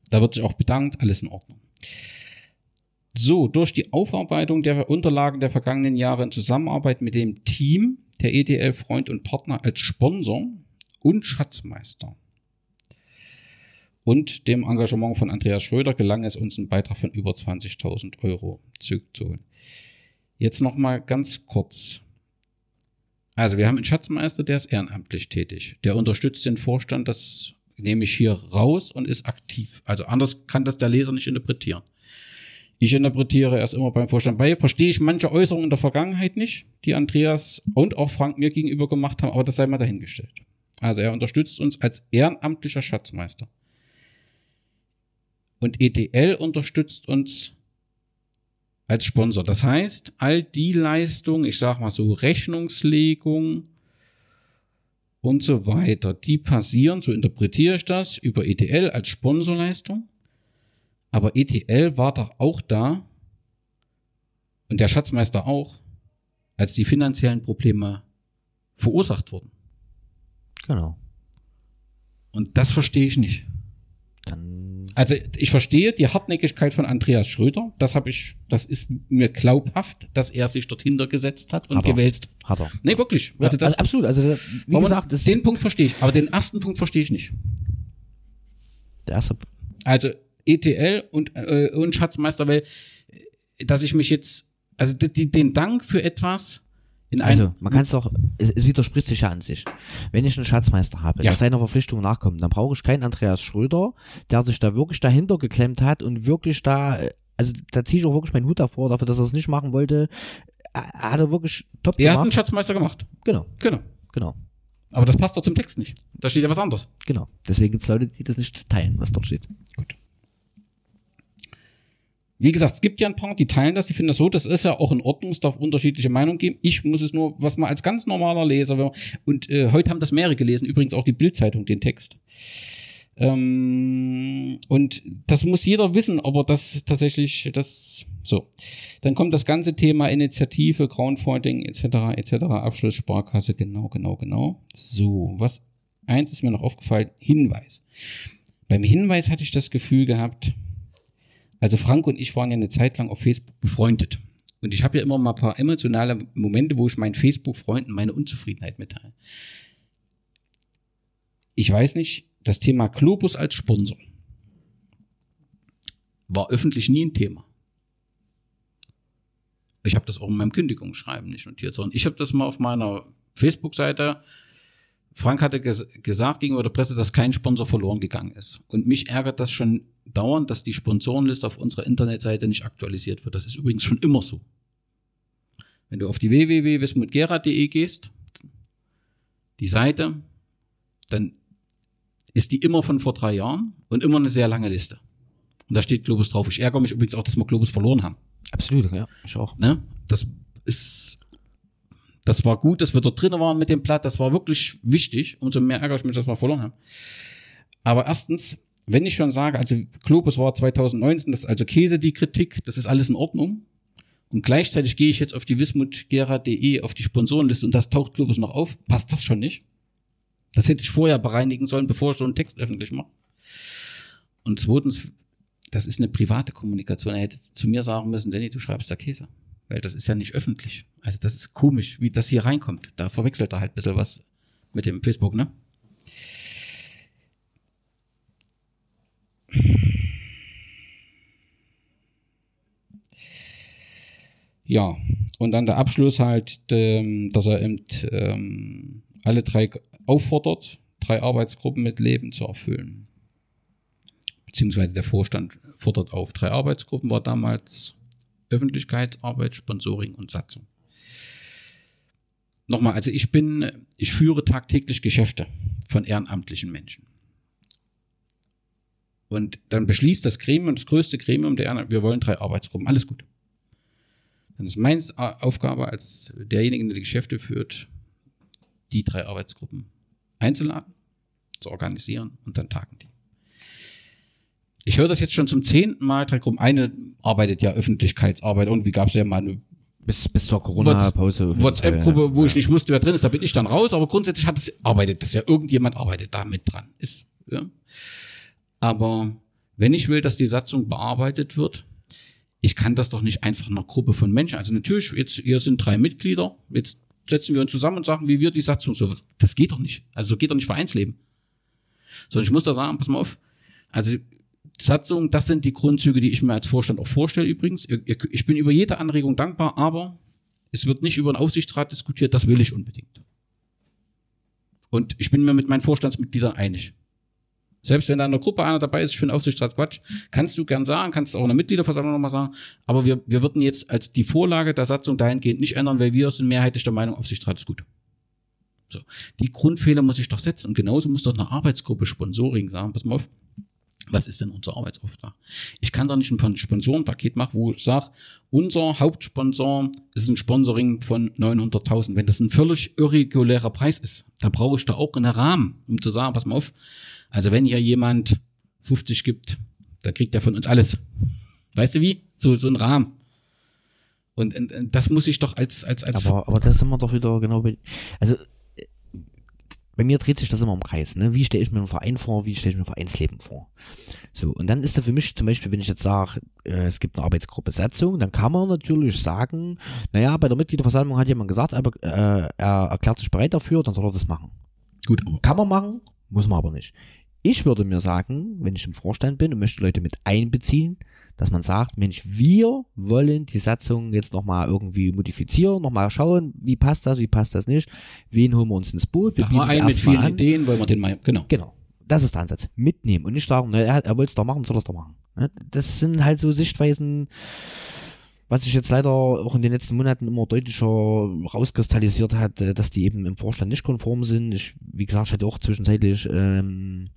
Da wird sich auch bedankt, alles in Ordnung. So, durch die Aufarbeitung der Unterlagen der vergangenen Jahre in Zusammenarbeit mit dem Team der EDL Freund und Partner als Sponsor und Schatzmeister und dem Engagement von Andreas Schröder gelang es uns, einen Beitrag von über 20.000 Euro zurückzuholen. Jetzt noch mal ganz kurz. Also wir haben einen Schatzmeister, der ist ehrenamtlich tätig. Der unterstützt den Vorstand, das nehme ich hier raus und ist aktiv. Also anders kann das der Leser nicht interpretieren. Ich interpretiere erst immer beim Vorstand bei. Verstehe ich manche Äußerungen in der Vergangenheit nicht, die Andreas und auch Frank mir gegenüber gemacht haben, aber das sei mal dahingestellt. Also er unterstützt uns als ehrenamtlicher Schatzmeister. Und ETL unterstützt uns als Sponsor. Das heißt, all die Leistungen, ich sag mal so Rechnungslegung und so weiter, die passieren, so interpretiere ich das, über ETL als Sponsorleistung. Aber ETL war doch auch da und der Schatzmeister auch, als die finanziellen Probleme verursacht wurden. Genau. Und das verstehe ich nicht. Dann Also ich verstehe die Hartnäckigkeit von Andreas Schröder. Das habe ich, das ist mir glaubhaft, dass er sich dorthin gesetzt hat und Hat gewälzt. hat er. Nee, wirklich. Ja, Also das, also absolut. Also wie gesagt, den Punkt verstehe ich, aber den ersten Punkt verstehe ich nicht. der erste. Also ETL und, äh, und Schatzmeister, weil äh, dass ich mich jetzt, also die, den Dank für etwas in einem Also, man kann es doch, es, es widerspricht sich ja an sich. Wenn ich einen Schatzmeister habe, Ja. der seiner Verpflichtung nachkommt, dann brauche ich keinen Andreas Schröder, der sich da wirklich dahinter geklemmt hat und wirklich da, äh, also da ziehe ich auch wirklich meinen Hut davor, dafür, dass er es nicht machen wollte. Er er hat er wirklich top er hat einen gemacht. Schatzmeister gemacht. Genau, Genau. genau, Aber das passt doch zum Text nicht. Da steht ja was anderes. genau. Deswegen gibt es Leute, die das nicht teilen, was dort steht. Gut. Wie gesagt, es gibt ja ein paar, die teilen das, die finden das so, das ist ja auch in Ordnung, es darf unterschiedliche Meinungen geben. Ich muss es nur, was man als ganz normaler Leser, man- und äh, heute haben das mehrere gelesen, übrigens auch die Bildzeitung, den Text. Ähm, und das muss jeder wissen, aber das tatsächlich, das, so. Dann kommt das ganze Thema Initiative, Crowdfunding, etc., etc., Abschluss, Sparkasse, genau, genau, genau. So, was, eins ist mir noch aufgefallen, Hinweis. Beim Hinweis hatte ich das Gefühl gehabt, also Frank und ich waren ja eine Zeit lang auf Facebook befreundet. Und ich habe ja immer mal ein paar emotionale Momente, wo ich meinen Facebook-Freunden meine Unzufriedenheit mitteile. Ich weiß nicht, das Thema Globus als Sponsor war öffentlich nie ein Thema. Ich habe das auch in meinem Kündigungsschreiben nicht notiert, sondern ich habe das mal auf meiner Facebook-Seite Frank hatte ges gesagt gegenüber der Presse, dass kein Sponsor verloren gegangen ist. Und mich ärgert das schon dauernd, dass die Sponsorenliste auf unserer Internetseite nicht aktualisiert wird. Das ist übrigens schon immer so. Wenn du auf die www.wismutgera.de gehst, die Seite, dann ist die immer von vor drei Jahren und immer eine sehr lange Liste. Und da steht Globus drauf. Ich ärgere mich übrigens auch, dass wir Globus verloren haben. Absolut, ja, ich auch. Ne? Das ist, das war gut, dass wir dort drinnen waren mit dem Blatt. Das war wirklich wichtig. Umso mehr ärgere ich mich, dass wir verloren haben. Aber erstens, wenn ich schon sage, also Globus war 2019, das ist also Käse die Kritik, das ist alles in Ordnung. Und gleichzeitig gehe ich jetzt auf die wismutgera.de auf die Sponsorenliste und das taucht Globus noch auf. Passt das schon nicht? Das hätte ich vorher bereinigen sollen, bevor ich so einen Text öffentlich mache. Und zweitens, das ist eine private Kommunikation. Er hätte zu mir sagen müssen, Danny, du schreibst da Käse. Weil das ist ja nicht öffentlich. Also das ist komisch, wie das hier reinkommt. Da verwechselt er halt ein bisschen was mit dem Facebook, ne? Ja, und dann der Abschluss halt, ähm, dass er eben ähm, alle drei auffordert, drei Arbeitsgruppen mit Leben zu erfüllen. Beziehungsweise der Vorstand fordert auf. Drei Arbeitsgruppen war damals Öffentlichkeitsarbeit, Sponsoring und Satzung. Nochmal, also ich bin, ich führe tagtäglich Geschäfte von ehrenamtlichen Menschen. Und dann beschließt das Gremium, das größte Gremium der Ehrenamt, wir wollen drei Arbeitsgruppen. Alles gut. Dann ist meine Aufgabe als derjenige, der die Geschäfte führt, die drei Arbeitsgruppen einzuladen, zu organisieren und dann tagen die. Ich höre das jetzt schon zum zehnten Mal, drei Gruppen. Eine arbeitet ja Öffentlichkeitsarbeit. Irgendwie gab es ja mal eine Bis, bis zur Corona-Pause. WhatsApp-Gruppe, wo ja. ich nicht wusste, wer drin ist. Da bin ich dann raus. Aber grundsätzlich hat es arbeitet das ja. Irgendjemand arbeitet da mit dran. Ist, ja. Aber wenn ich will, dass die Satzung bearbeitet wird, ich kann das doch nicht einfach einer Gruppe von Menschen. Also natürlich, jetzt hier sind drei Mitglieder, jetzt setzen wir uns zusammen und sagen, wie wir die Satzung so. Das geht doch nicht. Also so geht doch nicht Vereinsleben. Sondern ich muss da sagen, pass mal auf. Also Satzung, das sind die Grundzüge, die ich mir als Vorstand auch vorstelle übrigens. Ich bin über jede Anregung dankbar, aber es wird nicht über den Aufsichtsrat diskutiert, das will ich unbedingt. Und ich bin mir mit meinen Vorstandsmitgliedern einig. Selbst wenn da in der Gruppe einer dabei ist, ich finde Aufsichtsratsquatsch, kannst du gern sagen, kannst du auch in der Mitgliederversammlung nochmal sagen, aber wir, wir würden jetzt als die Vorlage der Satzung dahingehend nicht ändern, weil wir sind mehrheitlich der Meinung, Aufsichtsrat ist gut. So. Die Grundfehler muss ich doch setzen. Und genauso muss doch eine Arbeitsgruppe Sponsoring sagen, pass mal auf, was ist denn unser Arbeitsauftrag? Ich kann da nicht ein Sponsorenpaket machen, wo ich sage, unser Hauptsponsor ist ein Sponsoring von 900.000. Wenn das ein völlig irregulärer Preis ist, da brauche ich da auch einen Rahmen, um zu sagen, pass mal auf, also wenn hier jemand 50 gibt, da kriegt er von uns alles. Weißt du wie? So, so ein Rahmen. Und, und, und das muss ich doch als, als, als. Aber, aber das sind wir doch wieder genau also, bei mir dreht sich das immer im Kreis, ne? Wie stelle ich mir einen Verein vor, wie stelle ich mir ein Vereinsleben vor? So, und dann ist da für mich zum Beispiel, wenn ich jetzt sage, äh, es gibt eine Arbeitsgruppe Satzung, dann kann man natürlich sagen, naja, bei der Mitgliederversammlung hat jemand gesagt, aber äh, er erklärt sich bereit dafür, dann soll er das machen. Gut. Kann man machen, muss man aber nicht. Ich würde mir sagen, wenn ich im Vorstand bin und möchte Leute mit einbeziehen, dass man sagt, Mensch, wir wollen die Satzung jetzt nochmal irgendwie modifizieren, nochmal schauen, wie passt das, wie passt das nicht, wen holen wir uns ins Boot, wir bieten ein mit vielen an. Ideen, wollen wir den mal, genau. Genau. Das ist der Ansatz. Mitnehmen und nicht sagen, na, er, er wollte es doch machen, soll es doch machen. Ne? Das sind halt so Sichtweisen, was sich jetzt leider auch in den letzten Monaten immer deutlicher rauskristallisiert hat, äh, dass die eben im Vorstand nicht konform sind. Ich, wie gesagt, ich hatte auch zwischenzeitlich ähm,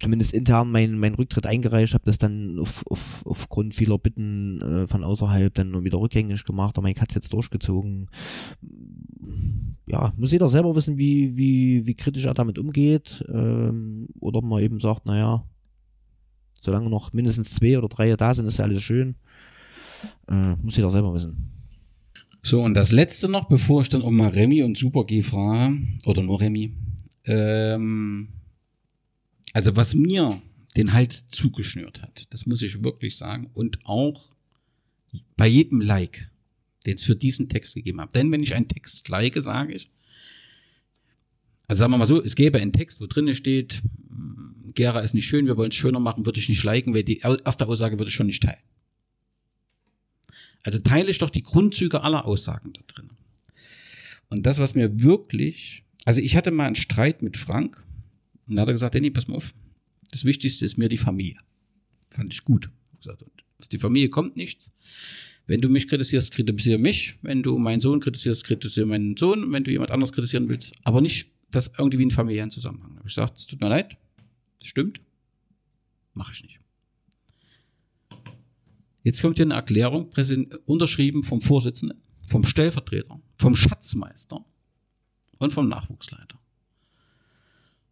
zumindest intern mein, mein Rücktritt eingereicht, habe das dann auf, auf, aufgrund vieler Bitten äh, von außerhalb dann wieder rückgängig gemacht, aber mein Katz jetzt durchgezogen. Ja, muss jeder selber wissen, wie, wie, wie kritisch er damit umgeht. Ähm, oder man eben sagt, naja, solange noch mindestens zwei oder drei da sind, ist ja alles schön. Äh, muss jeder selber wissen. So, und das letzte noch, bevor ich dann auch mal Remy und Super G frage, oder nur Remy, ähm, also was mir den Hals zugeschnürt hat, das muss ich wirklich sagen. Und auch bei jedem Like, den es für diesen Text gegeben hat. Denn wenn ich einen Text like, sage ich, also sagen wir mal so, es gäbe einen Text, wo drinnen steht, Gera ist nicht schön, wir wollen es schöner machen, würde ich nicht liken, weil die erste Aussage würde ich schon nicht teilen. Also teile ich doch die Grundzüge aller Aussagen da drin. Und das, was mir wirklich, also ich hatte mal einen Streit mit Frank, und dann hat er gesagt, Danny, pass mal auf, das Wichtigste ist mir die Familie. Fand ich gut. Gesagt, aus die Familie kommt nichts. Wenn du mich kritisierst, kritisiere mich. Wenn du meinen Sohn kritisierst, kritisiere meinen Sohn. Wenn du jemand anderes kritisieren willst, aber nicht das irgendwie in familiären Zusammenhang. Da habe ich gesagt, es tut mir leid, das stimmt, mache ich nicht. Jetzt kommt hier eine Erklärung, unterschrieben vom Vorsitzenden, vom Stellvertreter, vom Schatzmeister und vom Nachwuchsleiter.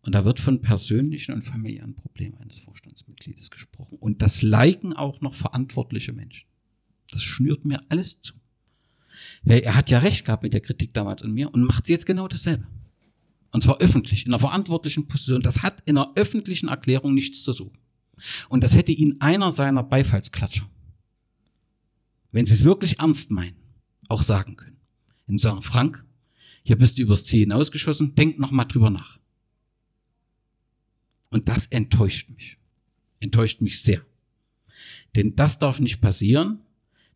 Und da wird von persönlichen und familiären Problemen eines Vorstandsmitgliedes gesprochen. Und das liken auch noch verantwortliche Menschen. Das schnürt mir alles zu. Weil er hat ja recht gehabt mit der Kritik damals an mir und macht jetzt genau dasselbe. Und zwar öffentlich, in einer verantwortlichen Position. Das hat in einer öffentlichen Erklärung nichts zu suchen. Und das hätte ihn einer seiner Beifallsklatscher, wenn sie es wirklich ernst meinen, auch sagen können. Und sagen, Frank, hier bist du übers Ziel hinausgeschossen, denk noch mal drüber nach. Und das enttäuscht mich. Enttäuscht mich sehr. Denn das darf nicht passieren,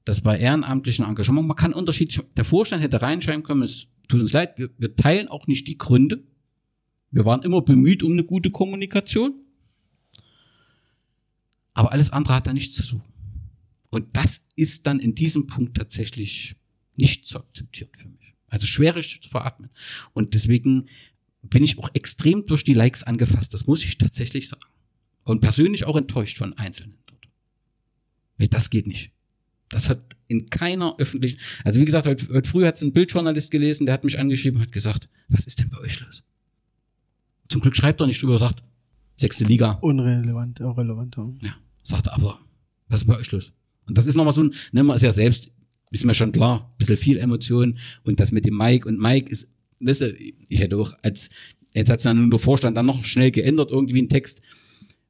dass bei ehrenamtlichen Engagement, man kann unterschiedlich, der Vorstand hätte reinschreiben können, es tut uns leid, wir, wir teilen auch nicht die Gründe. Wir waren immer bemüht um eine gute Kommunikation. Aber alles andere hat da nichts zu suchen. Und das ist dann in diesem Punkt tatsächlich nicht zu akzeptieren für mich. Also schwierig zu veratmen. Und deswegen bin ich auch extrem durch die Likes angefasst. Das muss ich tatsächlich sagen. Und persönlich auch enttäuscht von Einzelnen dort. Weil das geht nicht. Das hat in keiner öffentlichen, also wie gesagt, heute, heute früh hat es ein Bildjournalist gelesen, der hat mich angeschrieben und hat gesagt, was ist denn bei euch los? Zum Glück schreibt er nicht drüber, sagt, sechste Liga. Unrelevant, irrelevant. Ja, sagt er, aber, was ist bei euch los? Und das ist nochmal so ein, ne, man ist ja selbst, ist mir schon klar, bisschen viel Emotion und das mit dem Mike und Mike ist weißt du, ich hätte auch als, jetzt hat es dann nur der Vorstand dann noch schnell geändert, irgendwie ein Text.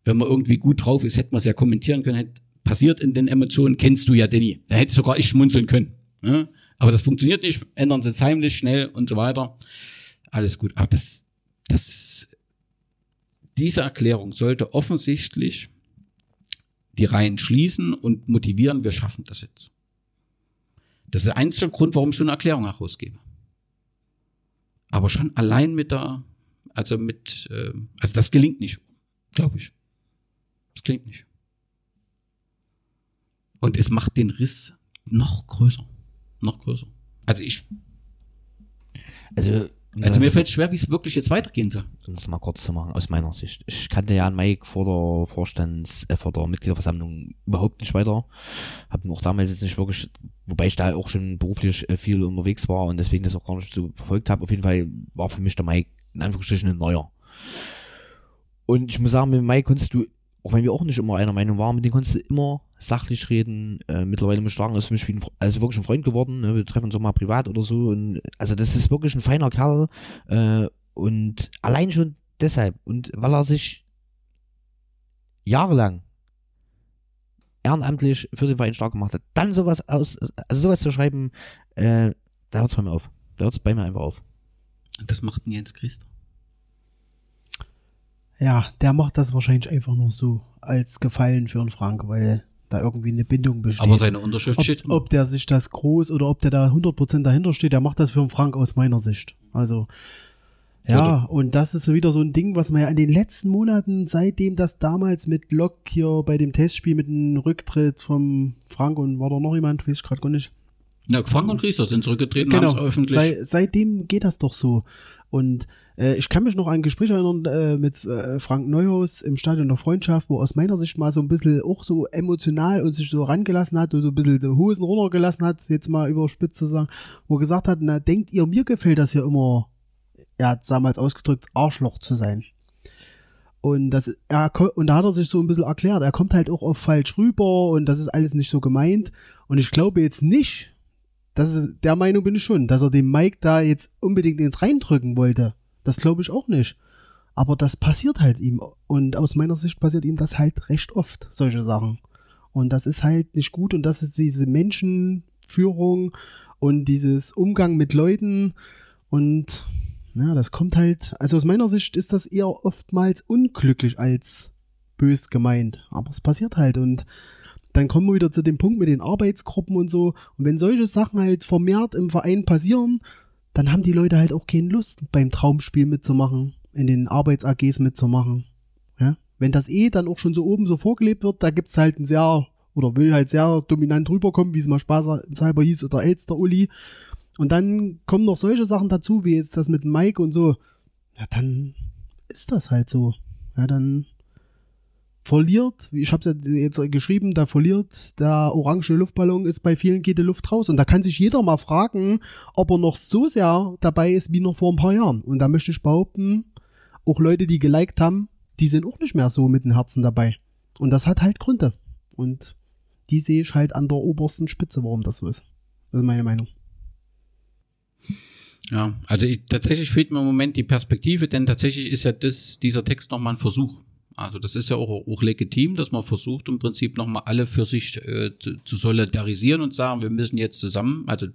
wenn man irgendwie gut drauf ist, hätte man es ja kommentieren können, hätte passiert in den Emotionen, kennst du ja Danny. Da hätte sogar ich schmunzeln können. Ja? Aber das funktioniert nicht, ändern sie es heimlich, schnell und so weiter. Alles gut. Aber das, das, diese Erklärung sollte offensichtlich die Reihen schließen und motivieren, wir schaffen das jetzt. Das ist der einzige Grund, warum ich so eine Erklärung herausgebe. Aber schon allein mit der, also mit, äh, also das gelingt nicht, glaube ich. Das gelingt nicht. Und es macht den Riss noch größer. Noch größer. Also ich. Also, also mir fällt es schwer, wie es wirklich jetzt weitergehen soll. Um es mal kurz zu machen, aus meiner Sicht. Ich kannte ja Mike vor der Vorstands-, äh, vor der Mitgliederversammlung überhaupt nicht weiter. Hab ihn auch damals jetzt nicht wirklich, wobei ich da auch schon beruflich äh, viel unterwegs war und deswegen das auch gar nicht so verfolgt habe. Auf jeden Fall war für mich der Mike in Anführungsstrichen ein neuer. Und ich muss sagen, mit Mike konntest du auch wenn wir auch nicht immer einer Meinung waren, mit denen konntest du immer sachlich reden. Äh, mittlerweile muss ich sagen, ist mich wie ein, also wirklich ein Freund geworden. Ne? Wir treffen uns auch mal privat oder so. Und, also das ist wirklich ein feiner Kerl. Äh, und allein schon deshalb und weil er sich jahrelang ehrenamtlich für den Verein stark gemacht hat, dann sowas aus, also sowas zu schreiben, äh, da hört es bei mir auf. Da hört es bei mir einfach auf. Das macht ein Jens Christ. Ja, der macht das wahrscheinlich einfach nur so als Gefallen für einen Frank, weil da irgendwie eine Bindung besteht. Aber seine Unterschrift ob, steht. Ob der sich das groß oder ob der da 100% dahinter steht, der macht das für einen Frank aus meiner Sicht. Also, ja, oder? und das ist wieder so ein Ding, was man ja in den letzten Monaten, seitdem das damals mit Lok hier bei dem Testspiel mit dem Rücktritt vom Frank und war da noch jemand, weiß ich gerade gar nicht. Na, Frank und Riester sind zurückgetreten, genau, haben es öffentlich. Sei, seitdem geht das doch so. Und äh, ich kann mich noch an ein Gespräch erinnern äh, mit äh, Frank Neuhaus im Stadion der Freundschaft, wo aus meiner Sicht mal so ein bisschen auch so emotional und sich so rangelassen hat und so ein bisschen die Hosen runtergelassen hat, jetzt mal überspitzt zu sagen, wo er gesagt hat, na, denkt ihr, mir gefällt das ja immer, er hat damals ausgedrückt, Arschloch zu sein. Und das, er, und da hat er sich so ein bisschen erklärt, er kommt halt auch auf falsch rüber und das ist alles nicht so gemeint. Und ich glaube jetzt nicht, das ist, der Meinung bin ich schon, dass er dem Mike da jetzt unbedingt ins reindrücken wollte. Das glaube ich auch nicht. Aber das passiert halt ihm. Und aus meiner Sicht passiert ihm das halt recht oft, solche Sachen. Und das ist halt nicht gut. Und das ist diese Menschenführung und dieses Umgang mit Leuten. Und ja, das kommt halt, also aus meiner Sicht ist das eher oftmals unglücklich als bös gemeint. Aber es passiert halt. Und dann kommen wir wieder zu dem Punkt mit den Arbeitsgruppen und so. Und wenn solche Sachen halt vermehrt im Verein passieren, dann haben die Leute halt auch keine Lust, beim Traumspiel mitzumachen, in den Arbeits-AGs mitzumachen. Ja? Wenn das eh dann auch schon so oben so vorgelebt wird, da gibt's halt ein sehr, oder will halt sehr dominant rüberkommen, wie es mal spaßhalber hieß, der Elster Uli. Und dann kommen noch solche Sachen dazu, wie jetzt das mit Mike und so. Ja, dann ist das halt so. Ja, dann verliert, ich habe es ja jetzt geschrieben, da verliert der orange Luftballon, ist bei vielen geht die Luft raus. Und da kann sich jeder mal fragen, ob er noch so sehr dabei ist wie noch vor ein paar Jahren. Und da möchte ich behaupten, auch Leute, die geliked haben, die sind auch nicht mehr so mit dem Herzen dabei. Und das hat halt Gründe. Und die sehe ich halt an der obersten Spitze, warum das so ist. Das ist meine Meinung. Ja, also ich, tatsächlich fehlt mir im Moment die Perspektive, denn tatsächlich ist ja das, dieser Text nochmal ein Versuch. Also das ist ja auch, auch legitim, dass man versucht im Prinzip nochmal alle für sich äh, zu, zu solidarisieren und sagen, wir müssen jetzt zusammen, also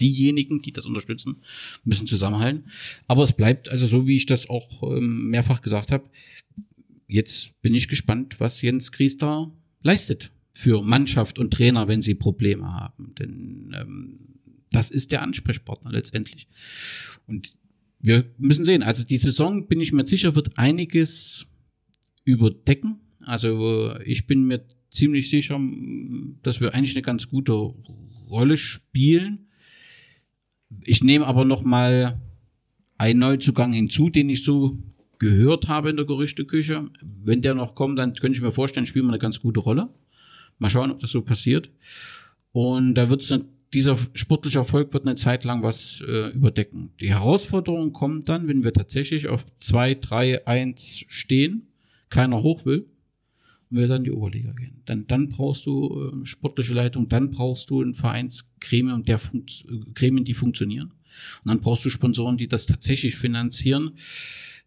diejenigen, die das unterstützen, müssen zusammenhalten. Aber es bleibt also so, wie ich das auch ähm, mehrfach gesagt habe. Jetzt bin ich gespannt, was Jens Gries da leistet für Mannschaft und Trainer, wenn sie Probleme haben. Denn ähm, das ist der Ansprechpartner letztendlich. Und wir müssen sehen, also die Saison, bin ich mir sicher, wird einiges überdecken. Also ich bin mir ziemlich sicher, dass wir eigentlich eine ganz gute Rolle spielen. Ich nehme aber noch mal einen Neuzugang hinzu, den ich so gehört habe in der Gerüchteküche. Wenn der noch kommt, dann könnte ich mir vorstellen, spielen wir eine ganz gute Rolle. Mal schauen, ob das so passiert. Und da wird es dieser sportliche Erfolg wird eine Zeit lang was äh, überdecken. Die Herausforderung kommt dann, wenn wir tatsächlich auf 2, 3, 1 stehen keiner hoch will, will dann die Oberliga gehen. Dann, dann brauchst du äh, sportliche Leitung, dann brauchst du ein Vereinsgremium, der funkt, Gremien, die funktionieren. Und dann brauchst du Sponsoren, die das tatsächlich finanzieren.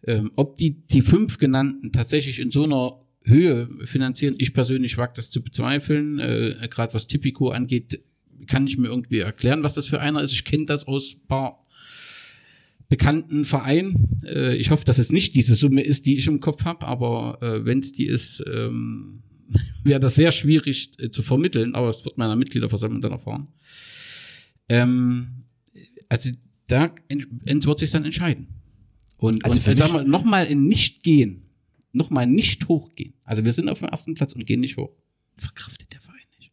Ähm, ob die, die fünf genannten tatsächlich in so einer Höhe finanzieren. Ich persönlich wage das zu bezweifeln. Äh, Gerade was Tipico angeht, kann ich mir irgendwie erklären, was das für einer ist. Ich kenne das aus paar bekannten Vereinen. Äh, ich hoffe, dass es nicht diese Summe ist, die ich im Kopf habe, aber äh, wenn es die ist, ähm, wäre das sehr schwierig äh, zu vermitteln, aber es wird meiner Mitgliederversammlung dann erfahren. Ähm, also da wird sich dann entscheiden. Und, Also und für sagen wir, nochmal in nicht gehen, nochmal nicht hochgehen. Also wir sind auf dem ersten Platz und gehen nicht hoch. Verkraftet der Verein nicht.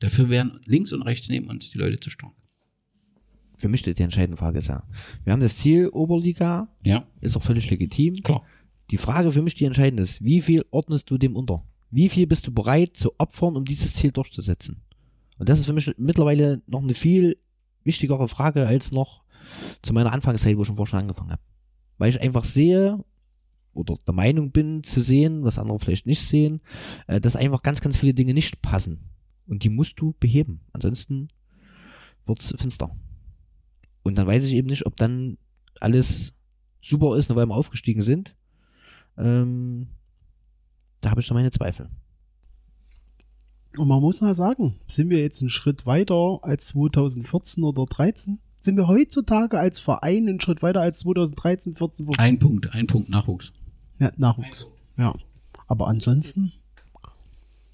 Dafür wären links und rechts neben uns die Leute zu stark. Für mich die entscheidende Frage ist ja, wir haben das Ziel Oberliga, Ja, ist auch völlig legitim. klar. Die Frage für mich, die entscheidend ist, wie viel ordnest du dem unter? Wie viel bist du bereit zu opfern, um dieses Ziel durchzusetzen? Und das ist für mich mittlerweile noch eine viel wichtigere Frage als noch zu meiner Anfangszeit, wo ich schon vorher schon angefangen habe. Weil ich einfach sehe oder der Meinung bin zu sehen, was andere vielleicht nicht sehen, äh, dass einfach ganz, ganz viele Dinge nicht passen. Und die musst du beheben. Ansonsten wird's finster. Und dann weiß ich eben nicht, ob dann alles super ist, nur weil wir aufgestiegen sind. Ähm, da habe ich schon meine Zweifel. Und man muss mal sagen, sind wir jetzt einen Schritt weiter als 2014 oder 13? Sind wir heutzutage als Verein einen Schritt weiter als 2013, 14, 15? Ein Punkt, ein Punkt Nachwuchs. Ja, Nachwuchs. Ja. Aber ansonsten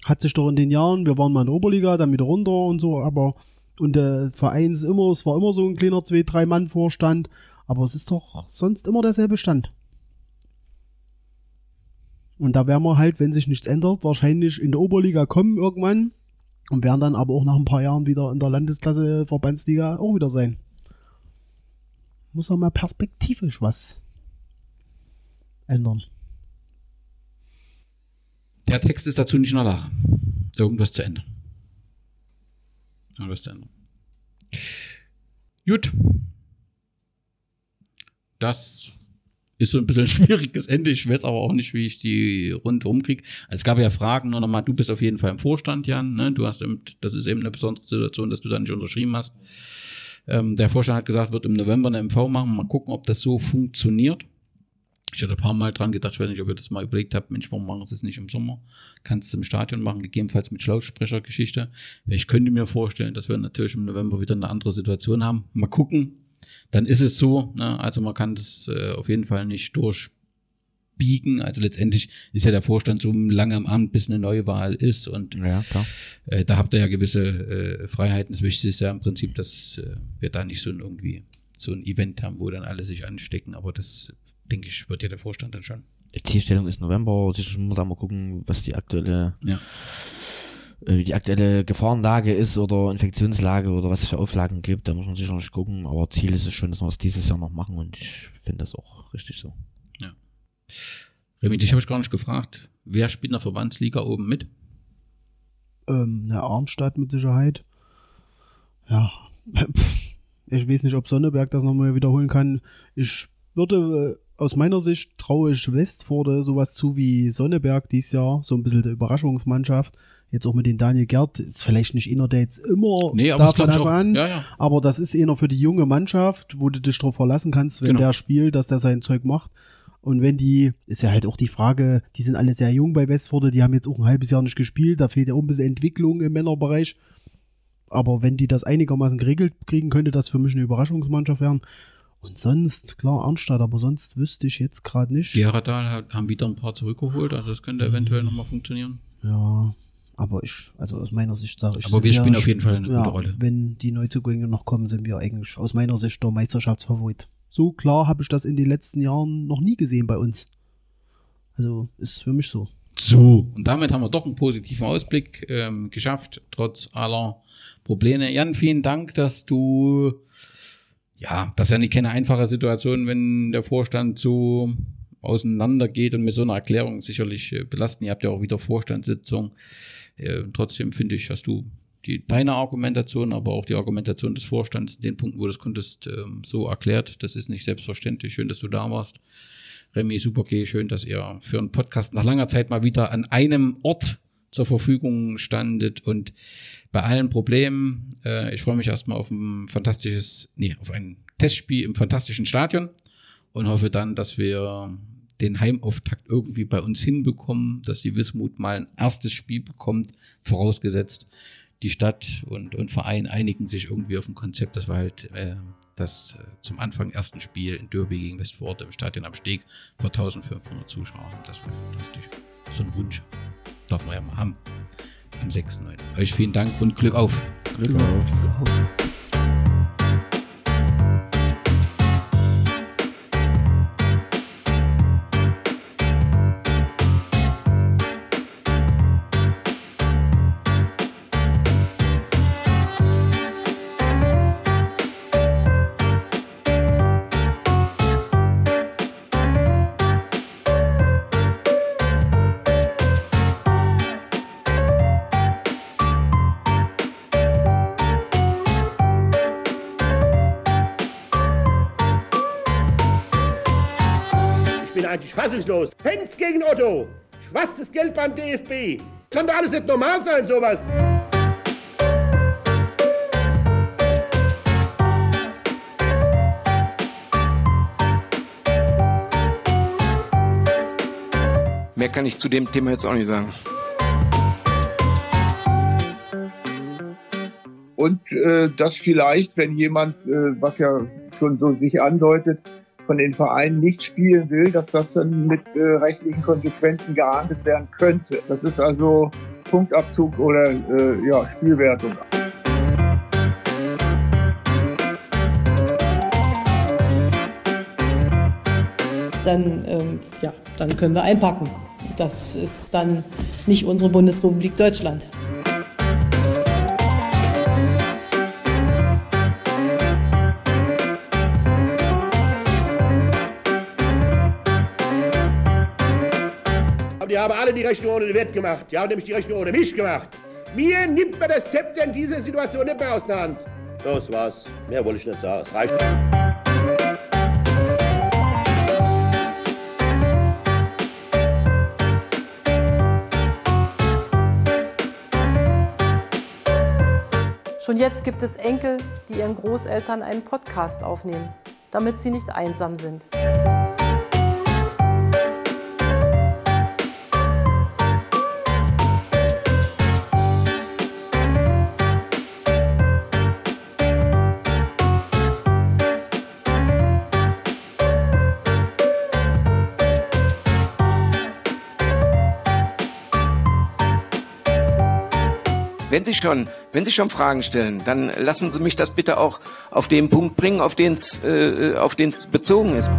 hat sich doch in den Jahren, wir waren mal in der Oberliga, dann wieder runter und so, aber und der Verein ist immer, es war immer so ein kleiner zwei, drei Mann Vorstand, aber es ist doch sonst immer derselbe Stand. Und da werden wir halt, wenn sich nichts ändert, wahrscheinlich in der Oberliga kommen irgendwann und werden dann aber auch nach ein paar Jahren wieder in der Landesklasse Verbandsliga auch wieder sein. Muss auch mal perspektivisch was ändern. Der Text ist dazu nicht in der Lage, irgendwas zu ändern. Irgendwas zu ändern. Gut. Das ist so ein bisschen ein schwieriges Ende. Ich weiß aber auch nicht, wie ich die rundherum kriege. Also es gab ja Fragen, nur nochmal, du bist auf jeden Fall im Vorstand, Jan. Ne? Du hast eben, das ist eben eine besondere Situation, dass du da nicht unterschrieben hast. Ähm, der Vorstand hat gesagt, wird im November eine MV machen. Mal gucken, ob das so funktioniert. Ich hatte ein paar Mal dran gedacht, ich weiß nicht, ob ihr das mal überlegt habt, Mensch, warum machen sie es nicht im Sommer? Kannst du im Stadion machen, gegebenenfalls mit Lautsprechergeschichte. Ich könnte mir vorstellen, dass wir natürlich im November wieder eine andere Situation haben. Mal gucken. Dann ist es so, ne? also man kann das äh, auf jeden Fall nicht durchbiegen. Also letztendlich ist ja der Vorstand so lange im Amt, bis eine neue Wahl ist und Ja, äh, da habt ihr ja gewisse äh, Freiheiten. Das Wichtigste ist ja im Prinzip, dass äh, wir da nicht so ein irgendwie so ein Event haben, wo dann alle sich anstecken. Aber das, denke ich, wird ja der Vorstand dann schon. Zielstellung ist November. Sicherlich muss man da mal gucken, was die aktuelle, Ja. äh, die aktuelle Gefahrenlage ist oder Infektionslage oder was es für Auflagen gibt. Da muss man sicherlich gucken. Aber Ziel ist es schon, dass wir es dieses Jahr noch machen und ich finde das auch richtig so. Remy, dich habe ich gar nicht gefragt. Wer spielt in der Verbandsliga oben mit? Ähm, eine Arnstadt mit Sicherheit. Ja. Ich weiß nicht, ob Sonneberg das nochmal wiederholen kann. Ich würde, äh, aus meiner Sicht, traue ich Westforde sowas zu wie Sonneberg dieses Jahr. So ein bisschen der Überraschungsmannschaft. Jetzt auch mit den Daniel Gerd. Ist vielleicht nicht einer, der jetzt immer Nee, aber da das glaube ich von auch. Anfang an. Ja, ja. Aber das ist einer für die junge Mannschaft, wo du dich drauf verlassen kannst, wenn Genau. der spielt, dass der sein Zeug macht. Und wenn die, ist ja halt auch die Frage, die sind alle sehr jung bei Westforde, die haben jetzt auch ein halbes Jahr nicht gespielt, da fehlt ja auch ein bisschen Entwicklung im Männerbereich. Aber wenn die das einigermaßen geregelt kriegen, könnte das für mich eine Überraschungsmannschaft werden. Und sonst, klar, Arnstadt, aber sonst wüsste ich jetzt gerade nicht. Geradal hat, haben wieder ein paar zurückgeholt, also das könnte eventuell nochmal funktionieren. Ja, aber ich, also aus meiner Sicht sage ich. Aber wir spielen auf jeden Fall eine ja, gute Rolle. Wenn die Neuzugänge noch kommen, sind wir eigentlich aus meiner Sicht der Meisterschaftsfavorit. So klar habe ich das in den letzten Jahren noch nie gesehen bei uns. Also ist für mich so. So, und damit haben wir doch einen positiven Ausblick ähm, geschafft, trotz aller Probleme. Jan, vielen Dank, dass du, ja, das ist ja nicht keine einfache Situation, wenn der Vorstand so auseinandergeht und mit so einer Erklärung sicherlich äh, belasten. Ihr habt ja auch wieder Vorstandssitzung. Äh, trotzdem finde ich, hast du die, deine Argumentation, aber auch die Argumentation des Vorstands in den Punkten, wo du das konntest, ähm, so erklärt. Das ist nicht selbstverständlich. Schön, dass du da warst. Remy, super, okay, schön, dass ihr für einen Podcast nach langer Zeit mal wieder an einem Ort zur Verfügung standet und bei allen Problemen, äh, ich freue mich erstmal auf ein fantastisches, nee, auf ein Testspiel im fantastischen Stadion und hoffe dann, dass wir den Heimauftakt irgendwie bei uns hinbekommen, dass die Wismut mal ein erstes Spiel bekommt, vorausgesetzt die Stadt und, und Verein einigen sich irgendwie auf ein Konzept, dass wir halt äh, das äh, zum Anfang ersten Spiel in Derby gegen Westford im Stadion am Steg vor 1500 Zuschauern haben. Das wäre fantastisch. So ein Wunsch. Darf man ja mal haben. Am 6.9. Euch vielen Dank und Glück auf. Glück auf. Glück auf. Eigentlich fassungslos. Hens gegen Otto. Schwarzes Geld beim DFB. Kann doch alles nicht normal sein, sowas. Mehr kann ich zu dem Thema jetzt auch nicht sagen. Und äh, das vielleicht, wenn jemand, äh, was ja schon so sich andeutet, von den Vereinen nicht spielen will, dass das dann mit äh, rechtlichen Konsequenzen geahndet werden könnte. Das ist also Punktabzug oder äh, ja, Spielwertung. Dann, ähm, ja, dann können wir einpacken. Das ist dann nicht unsere Bundesrepublik Deutschland. Die haben alle die Rechnung ohne den Wert gemacht. Die haben nämlich die Rechnung ohne mich gemacht. Mir nimmt man das Zepter in dieser Situation nicht mehr aus der Hand. Das war's. Mehr wollte ich nicht sagen. Es reicht. Schon jetzt gibt es Enkel, die ihren Großeltern einen Podcast aufnehmen, damit sie nicht einsam sind. Wenn Sie schon, wenn Sie schon Fragen stellen, dann lassen Sie mich das bitte auch auf den Punkt bringen, auf den es äh, auf den es bezogen ist.